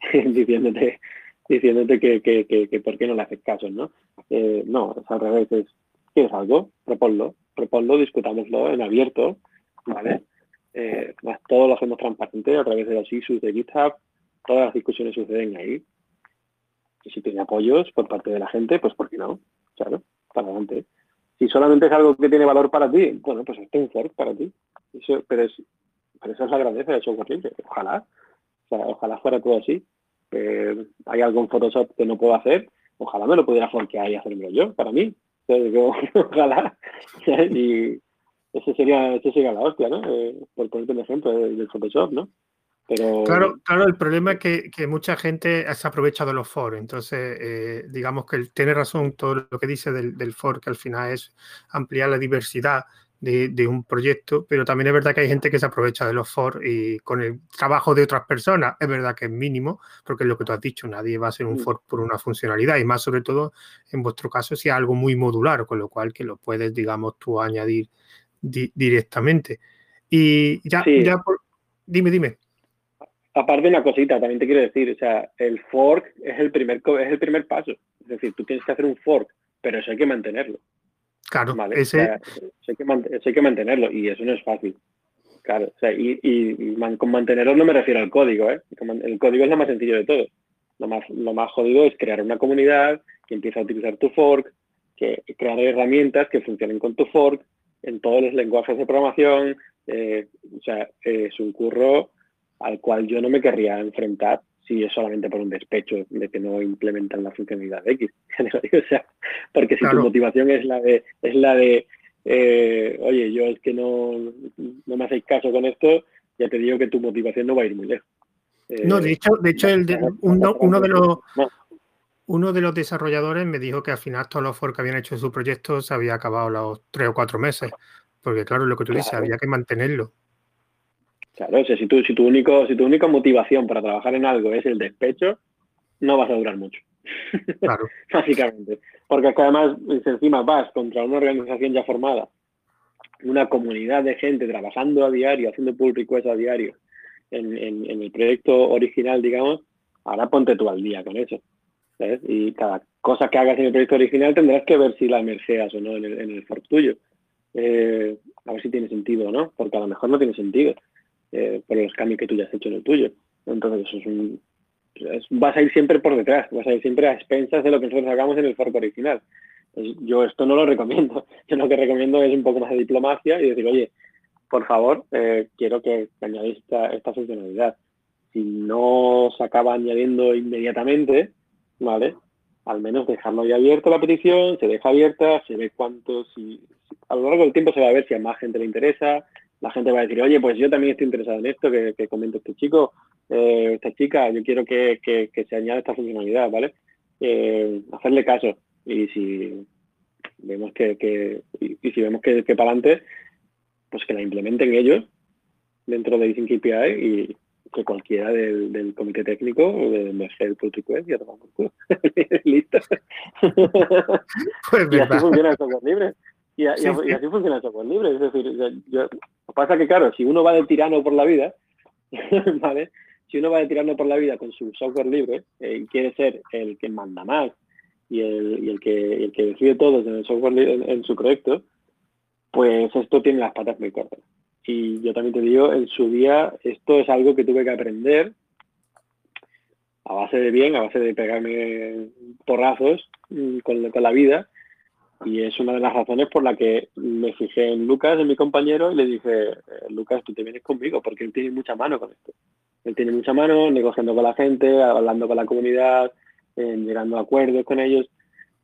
diciéndote, diciéndote que, que, que, por qué no le haces caso, ¿no? Eh, no, es al revés, es, ¿quieres algo? Proponlo, proponlo, discutámoslo en abierto, ¿vale? Eh, todo lo hacemos transparente a través de los issues de GitHub, todas las discusiones suceden ahí, y si tiene apoyos por parte de la gente, pues ¿por qué no? Claro, para adelante. Si solamente es algo que tiene valor para ti, bueno, pues es un fork para ti. Eso, pero, es, pero eso es la grandeza del software libre. Ojalá. O sea, ojalá fuera todo así. hay algo en Photoshop que no puedo hacer. Ojalá me lo pudiera forquear y hacérmelo yo, para mí. ojalá. y ese sería, ese sería la hostia, ¿no? Eh, por ponerte un ejemplo del Photoshop, ¿no? Claro, claro, el problema es que, mucha gente se aprovecha de los foros. Entonces, eh, digamos que tiene razón todo lo que dice del, del for, que al final es ampliar la diversidad de, un proyecto, pero también es verdad que hay gente que se aprovecha de los for y con el trabajo de otras personas, es verdad que es mínimo, porque es lo que tú has dicho, nadie va a ser un for por una funcionalidad y más sobre todo en vuestro caso si es algo muy modular, con lo cual que lo puedes, digamos, tú añadir directamente. Y ya, ya por... dime, dime. Aparte una cosita, también te quiero decir, o sea, el fork es el primer es el primer paso. Es decir, tú tienes que hacer un fork, pero eso hay que mantenerlo. Claro, ese... hay que, mantenerlo y eso no es fácil. Claro, o sea, y, y, con mantenerlo no me refiero al código, ¿eh? El código es lo más sencillo de todo. Lo más, lo más jodido es crear una comunidad que empiece a utilizar tu fork, que crear herramientas que funcionen con tu fork en todos los lenguajes de programación. Eh, o sea, es un curro al cual yo no me querría enfrentar si es solamente por un despecho de que no implementan la funcionalidad X. o sea, porque si tu motivación es la de, es la de eh, oye, yo es que no, no me hacéis caso con esto, ya te digo que tu motivación no va a ir muy lejos. no, de hecho, de hecho el uno, uno, de los uno de los desarrolladores me dijo que al final todos los forks que habían hecho en su proyecto se había acabado los tres o cuatro meses. Porque claro, lo que tú dices, había que mantenerlo. Claro, o sea, si, tu, si, tu único, si tu única motivación para trabajar en algo es el despecho, no vas a durar mucho. Claro. Básicamente. Porque es que además, encima vas contra una organización ya formada, una comunidad de gente trabajando a diario, haciendo pull requests a diario en, el proyecto original, digamos, ahora ponte tú al día con eso. ¿sabes? Y cada cosa que hagas en el proyecto original tendrás que ver si la merceas o no en el, en el fork tuyo. Eh, a ver si tiene sentido o no, porque a lo mejor no tiene sentido. Eh, por los cambios que tú ya has hecho en el tuyo. Entonces, eso es un, vas a ir siempre por detrás, vas a ir siempre a expensas de lo que nosotros hagamos en el fork original. yo esto no lo recomiendo. Yo lo que recomiendo es un poco más de diplomacia y decir, oye, por favor, eh, quiero que añadáis esta, esta, funcionalidad. Si no se acaba añadiendo inmediatamente, ¿vale? Al menos dejarlo ya abierto la petición, se deja abierta, se ve cuántos, y a lo largo del tiempo se va a ver si a más gente le interesa, la gente va a decir, oye, pues yo también estoy interesado en esto que, que comenta este chico, eh, esta chica, yo quiero que, se añade esta funcionalidad, ¿vale? Eh, hacerle caso. Y si vemos que, y, si vemos que, para adelante, pues que la implementen ellos dentro de Async API y que cualquiera del, comité técnico o del el pull request ya toma por culo. Listo. Pues y así funciona el software libre. Y, así funciona el software libre. Es decir, yo, pasa que, claro, si uno va de tirano por la vida, ¿vale? Si uno va de tirano por la vida con su software libre eh, y quiere ser el que manda más y el, y el, que, el que decide todo en el software en, su proyecto, pues esto tiene las patas muy cortas. Y yo también te digo, en su día, esto es algo que tuve que aprender a base de bien, a base de pegarme porrazos mm, con, con la vida y es una de las razones por la que me fijé en Lucas, en mi compañero, y le dije, eh, Lucas, tú te vienes conmigo, porque él tiene mucha mano con esto. Él tiene mucha mano negociando con la gente, hablando con la comunidad, eh, llegando a acuerdos con ellos.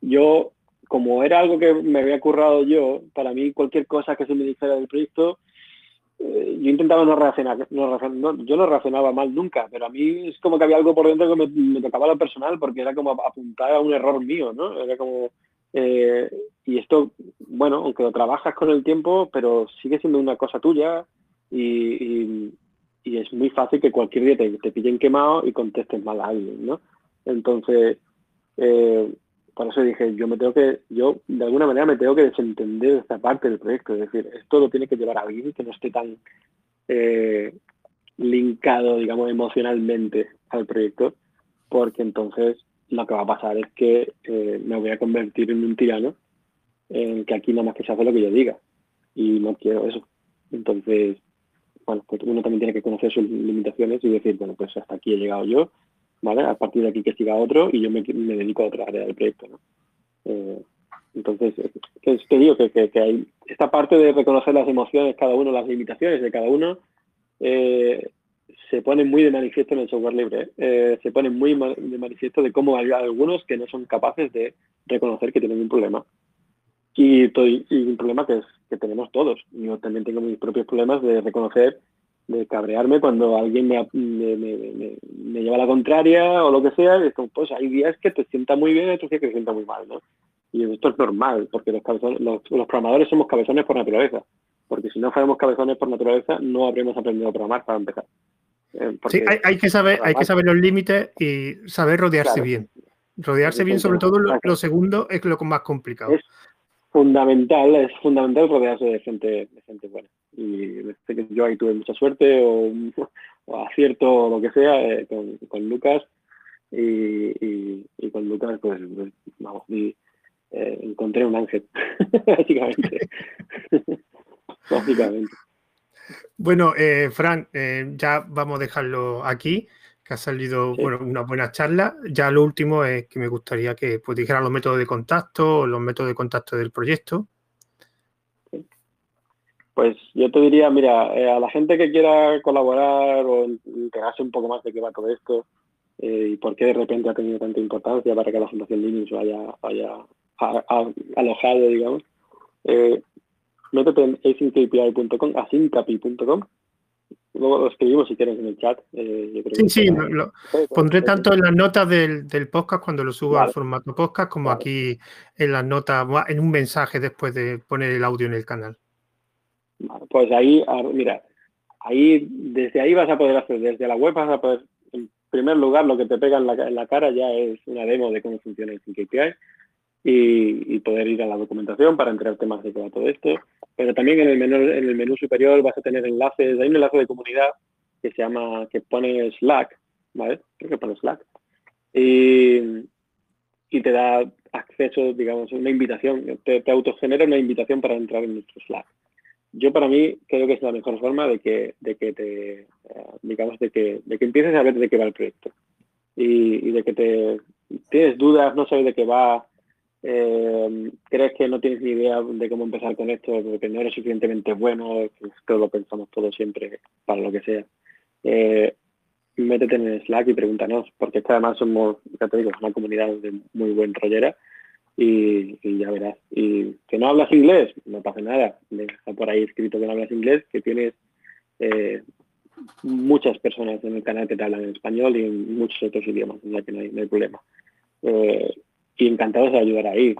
Yo, como era algo que me había currado yo, para mí cualquier cosa que se me dijera del proyecto, eh, yo intentaba no reaccionar, no, yo no reaccionaba mal nunca, pero a mí es como que había algo por dentro que me, me tocaba lo personal, porque era como apuntar a un error mío, ¿no? Era como Eh, y esto, bueno, aunque lo trabajas con el tiempo, pero sigue siendo una cosa tuya y, es muy fácil que cualquier día te, te, pillen quemado y contestes mal a alguien, ¿no? Entonces, eh, por eso dije, yo me tengo que, yo de alguna manera me tengo que desentender de esta parte del proyecto, es decir, esto lo tiene que llevar a alguien que no esté tan eh, linkado, digamos, emocionalmente al proyecto, porque entonces lo que va a pasar es que eh, me voy a convertir en un tirano en que aquí nada más que se hace lo que yo diga y no quiero eso. Entonces, bueno, pues uno también tiene que conocer sus limitaciones y decir, bueno, pues hasta aquí he llegado yo, ¿vale? A partir de aquí que siga otro y yo me, dedico a otra área del proyecto, ¿no? Eh, entonces, te digo que, que, hay esta parte de reconocer las emociones, cada uno, las limitaciones de cada uno, eh, se pone muy de manifiesto en el software libre. Eh, se pone muy de manifiesto de cómo hay algunos que no son capaces de reconocer que tienen un problema. Y, un problema que, es, que tenemos todos. Yo también tengo mis propios problemas de reconocer, de cabrearme cuando alguien me, me, lleva la contraria o lo que sea. Y pues hay días que te sienta muy bien y otros días que te sienta muy mal. ¿no? Y esto es normal, porque los, los, los programadores somos cabezones por naturaleza porque si no fuéramos cabezones por naturaleza, no habríamos aprendido a programar para empezar. Eh, sí, hay, que saber, hay que saber los límites y saber rodearse bien. Rodearse bien, sobre todo lo, segundo, es lo más complicado. Es fundamental, es fundamental rodearse de gente, de gente buena. Y yo ahí tuve mucha suerte o, acierto o lo que sea eh, con, Lucas. Y, con Lucas, pues, pues vamos, y, eh, encontré un ángel, básicamente. básicamente. Bueno, eh, Fran, eh, ya vamos a dejarlo aquí, que ha salido bueno, una buena charla. Ya lo último es que me gustaría que pues, dijeran los métodos de contacto los métodos de contacto del proyecto. Pues yo te diría, mira, eh, a la gente que quiera colaborar o enterarse un poco más de qué va todo esto y por qué de repente ha tenido tanta importancia para que la Fundación Linux vaya, haya alojado, digamos, métete en asyncAPI.com, asyncapi.com. Luego lo escribimos si quieres en el chat. Eh, sí, sí, lo, pondré tanto en las notas del, del podcast cuando lo subo al formato podcast como aquí en las notas, en un mensaje después de poner el audio en el canal. pues ahí, mira, ahí desde ahí vas a poder hacer, desde la web vas a poder, en primer lugar, lo que te pega en la, en la cara ya es una demo de cómo funciona el SyncAPI y, poder ir a la documentación para enterarte más de todo esto. Pero también en el menú, en el menú superior vas a tener enlaces, hay un enlace de comunidad que se llama, que pone Slack, ¿vale? Creo que pone Slack. Y, y te da acceso, digamos, una invitación, te, te, autogenera una invitación para entrar en nuestro Slack. Yo para mí creo que es la mejor forma de que, de que te, eh, digamos, de que, de que empieces a ver de qué va el proyecto. Y, y de que te tienes dudas, no sabes de qué va, eh, crees que no tienes ni idea de cómo empezar con esto porque no eres suficientemente bueno, esto lo pensamos todos siempre para lo que sea. Eh, métete en Slack y pregúntanos, porque es que además somos, ya te digo, una comunidad de muy buen rollera y, ya verás. Y que no hablas inglés, no pasa nada. Está por ahí escrito que no hablas inglés, que tienes eh, muchas personas en el canal que te hablan en español y en muchos otros idiomas, o que no hay, no problema. Y encantados de ayudar ahí.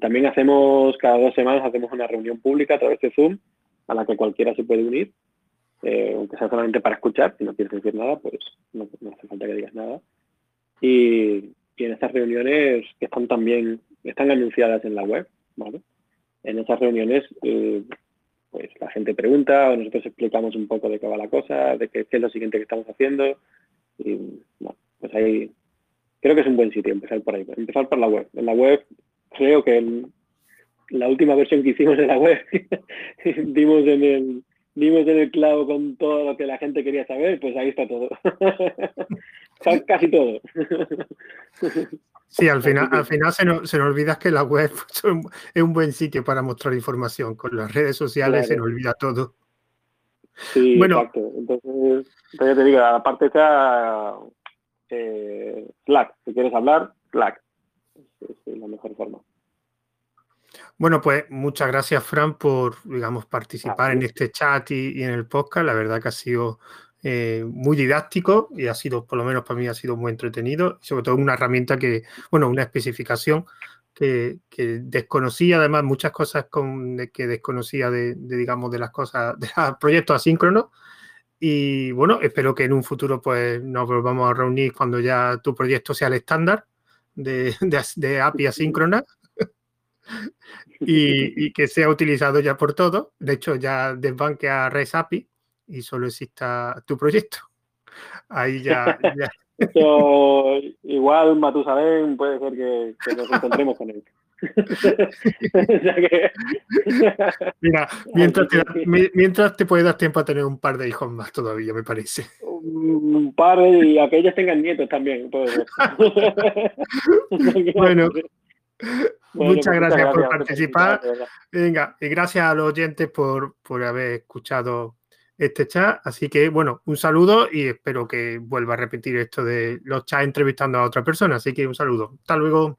También hacemos, cada dos semanas hacemos una reunión pública a través de Zoom a la que cualquiera se puede unir, eh, aunque sea solamente para escuchar, si no quieres decir nada, pues no, hace falta que digas nada. Y, en estas reuniones que están también, están anunciadas en la web, ¿vale? En esas reuniones, eh, pues la gente pregunta o nosotros explicamos un poco de qué va la cosa, de qué, qué es lo siguiente que estamos haciendo. Y bueno, pues ahí creo que es un buen sitio empezar por ahí, empezar por la web. En la web creo que en la última versión que hicimos de la web dimos en el dimos en el clavo con todo lo que la gente quería saber, pues ahí está todo. Casi todo. Sí, al final, al final se, nos, se nos olvida que la web es un buen sitio para mostrar información. Con las redes sociales se nos olvida todo. Sí, bueno, exacto. Entonces, entonces te digo, aparte está eh, Slack. Si quieres hablar, Slack. Es, la mejor forma. Bueno, pues muchas gracias, Fran, por, digamos, participar en este chat y, en el podcast. La verdad que ha sido eh, muy didáctico y ha sido, por lo menos para mí, ha sido muy entretenido. sobre todo una herramienta que, bueno, una especificación que, desconocía además muchas cosas con, que desconocía de, digamos, de las cosas, de los proyectos asíncronos. Y bueno, espero que en un futuro pues nos volvamos a reunir cuando ya tu proyecto sea el estándar de, de, API asíncrona y, que sea utilizado ya por todos. De hecho, ya desbanque a REST API y solo exista tu proyecto. Ahí ya, igual Matusalén puede ser que, nos encontremos con él. Mira, mientras te, mientras te puede dar tiempo a tener un par de hijos más todavía, me parece. Un par y a que ellos tengan nietos también. bueno, muchas pues gracias, por participar. Venga, y gracias a los oyentes por, por haber escuchado este chat. Así que, bueno, un saludo y espero que vuelva a repetir esto de los chats entrevistando a otra persona. Así que un saludo. Hasta luego.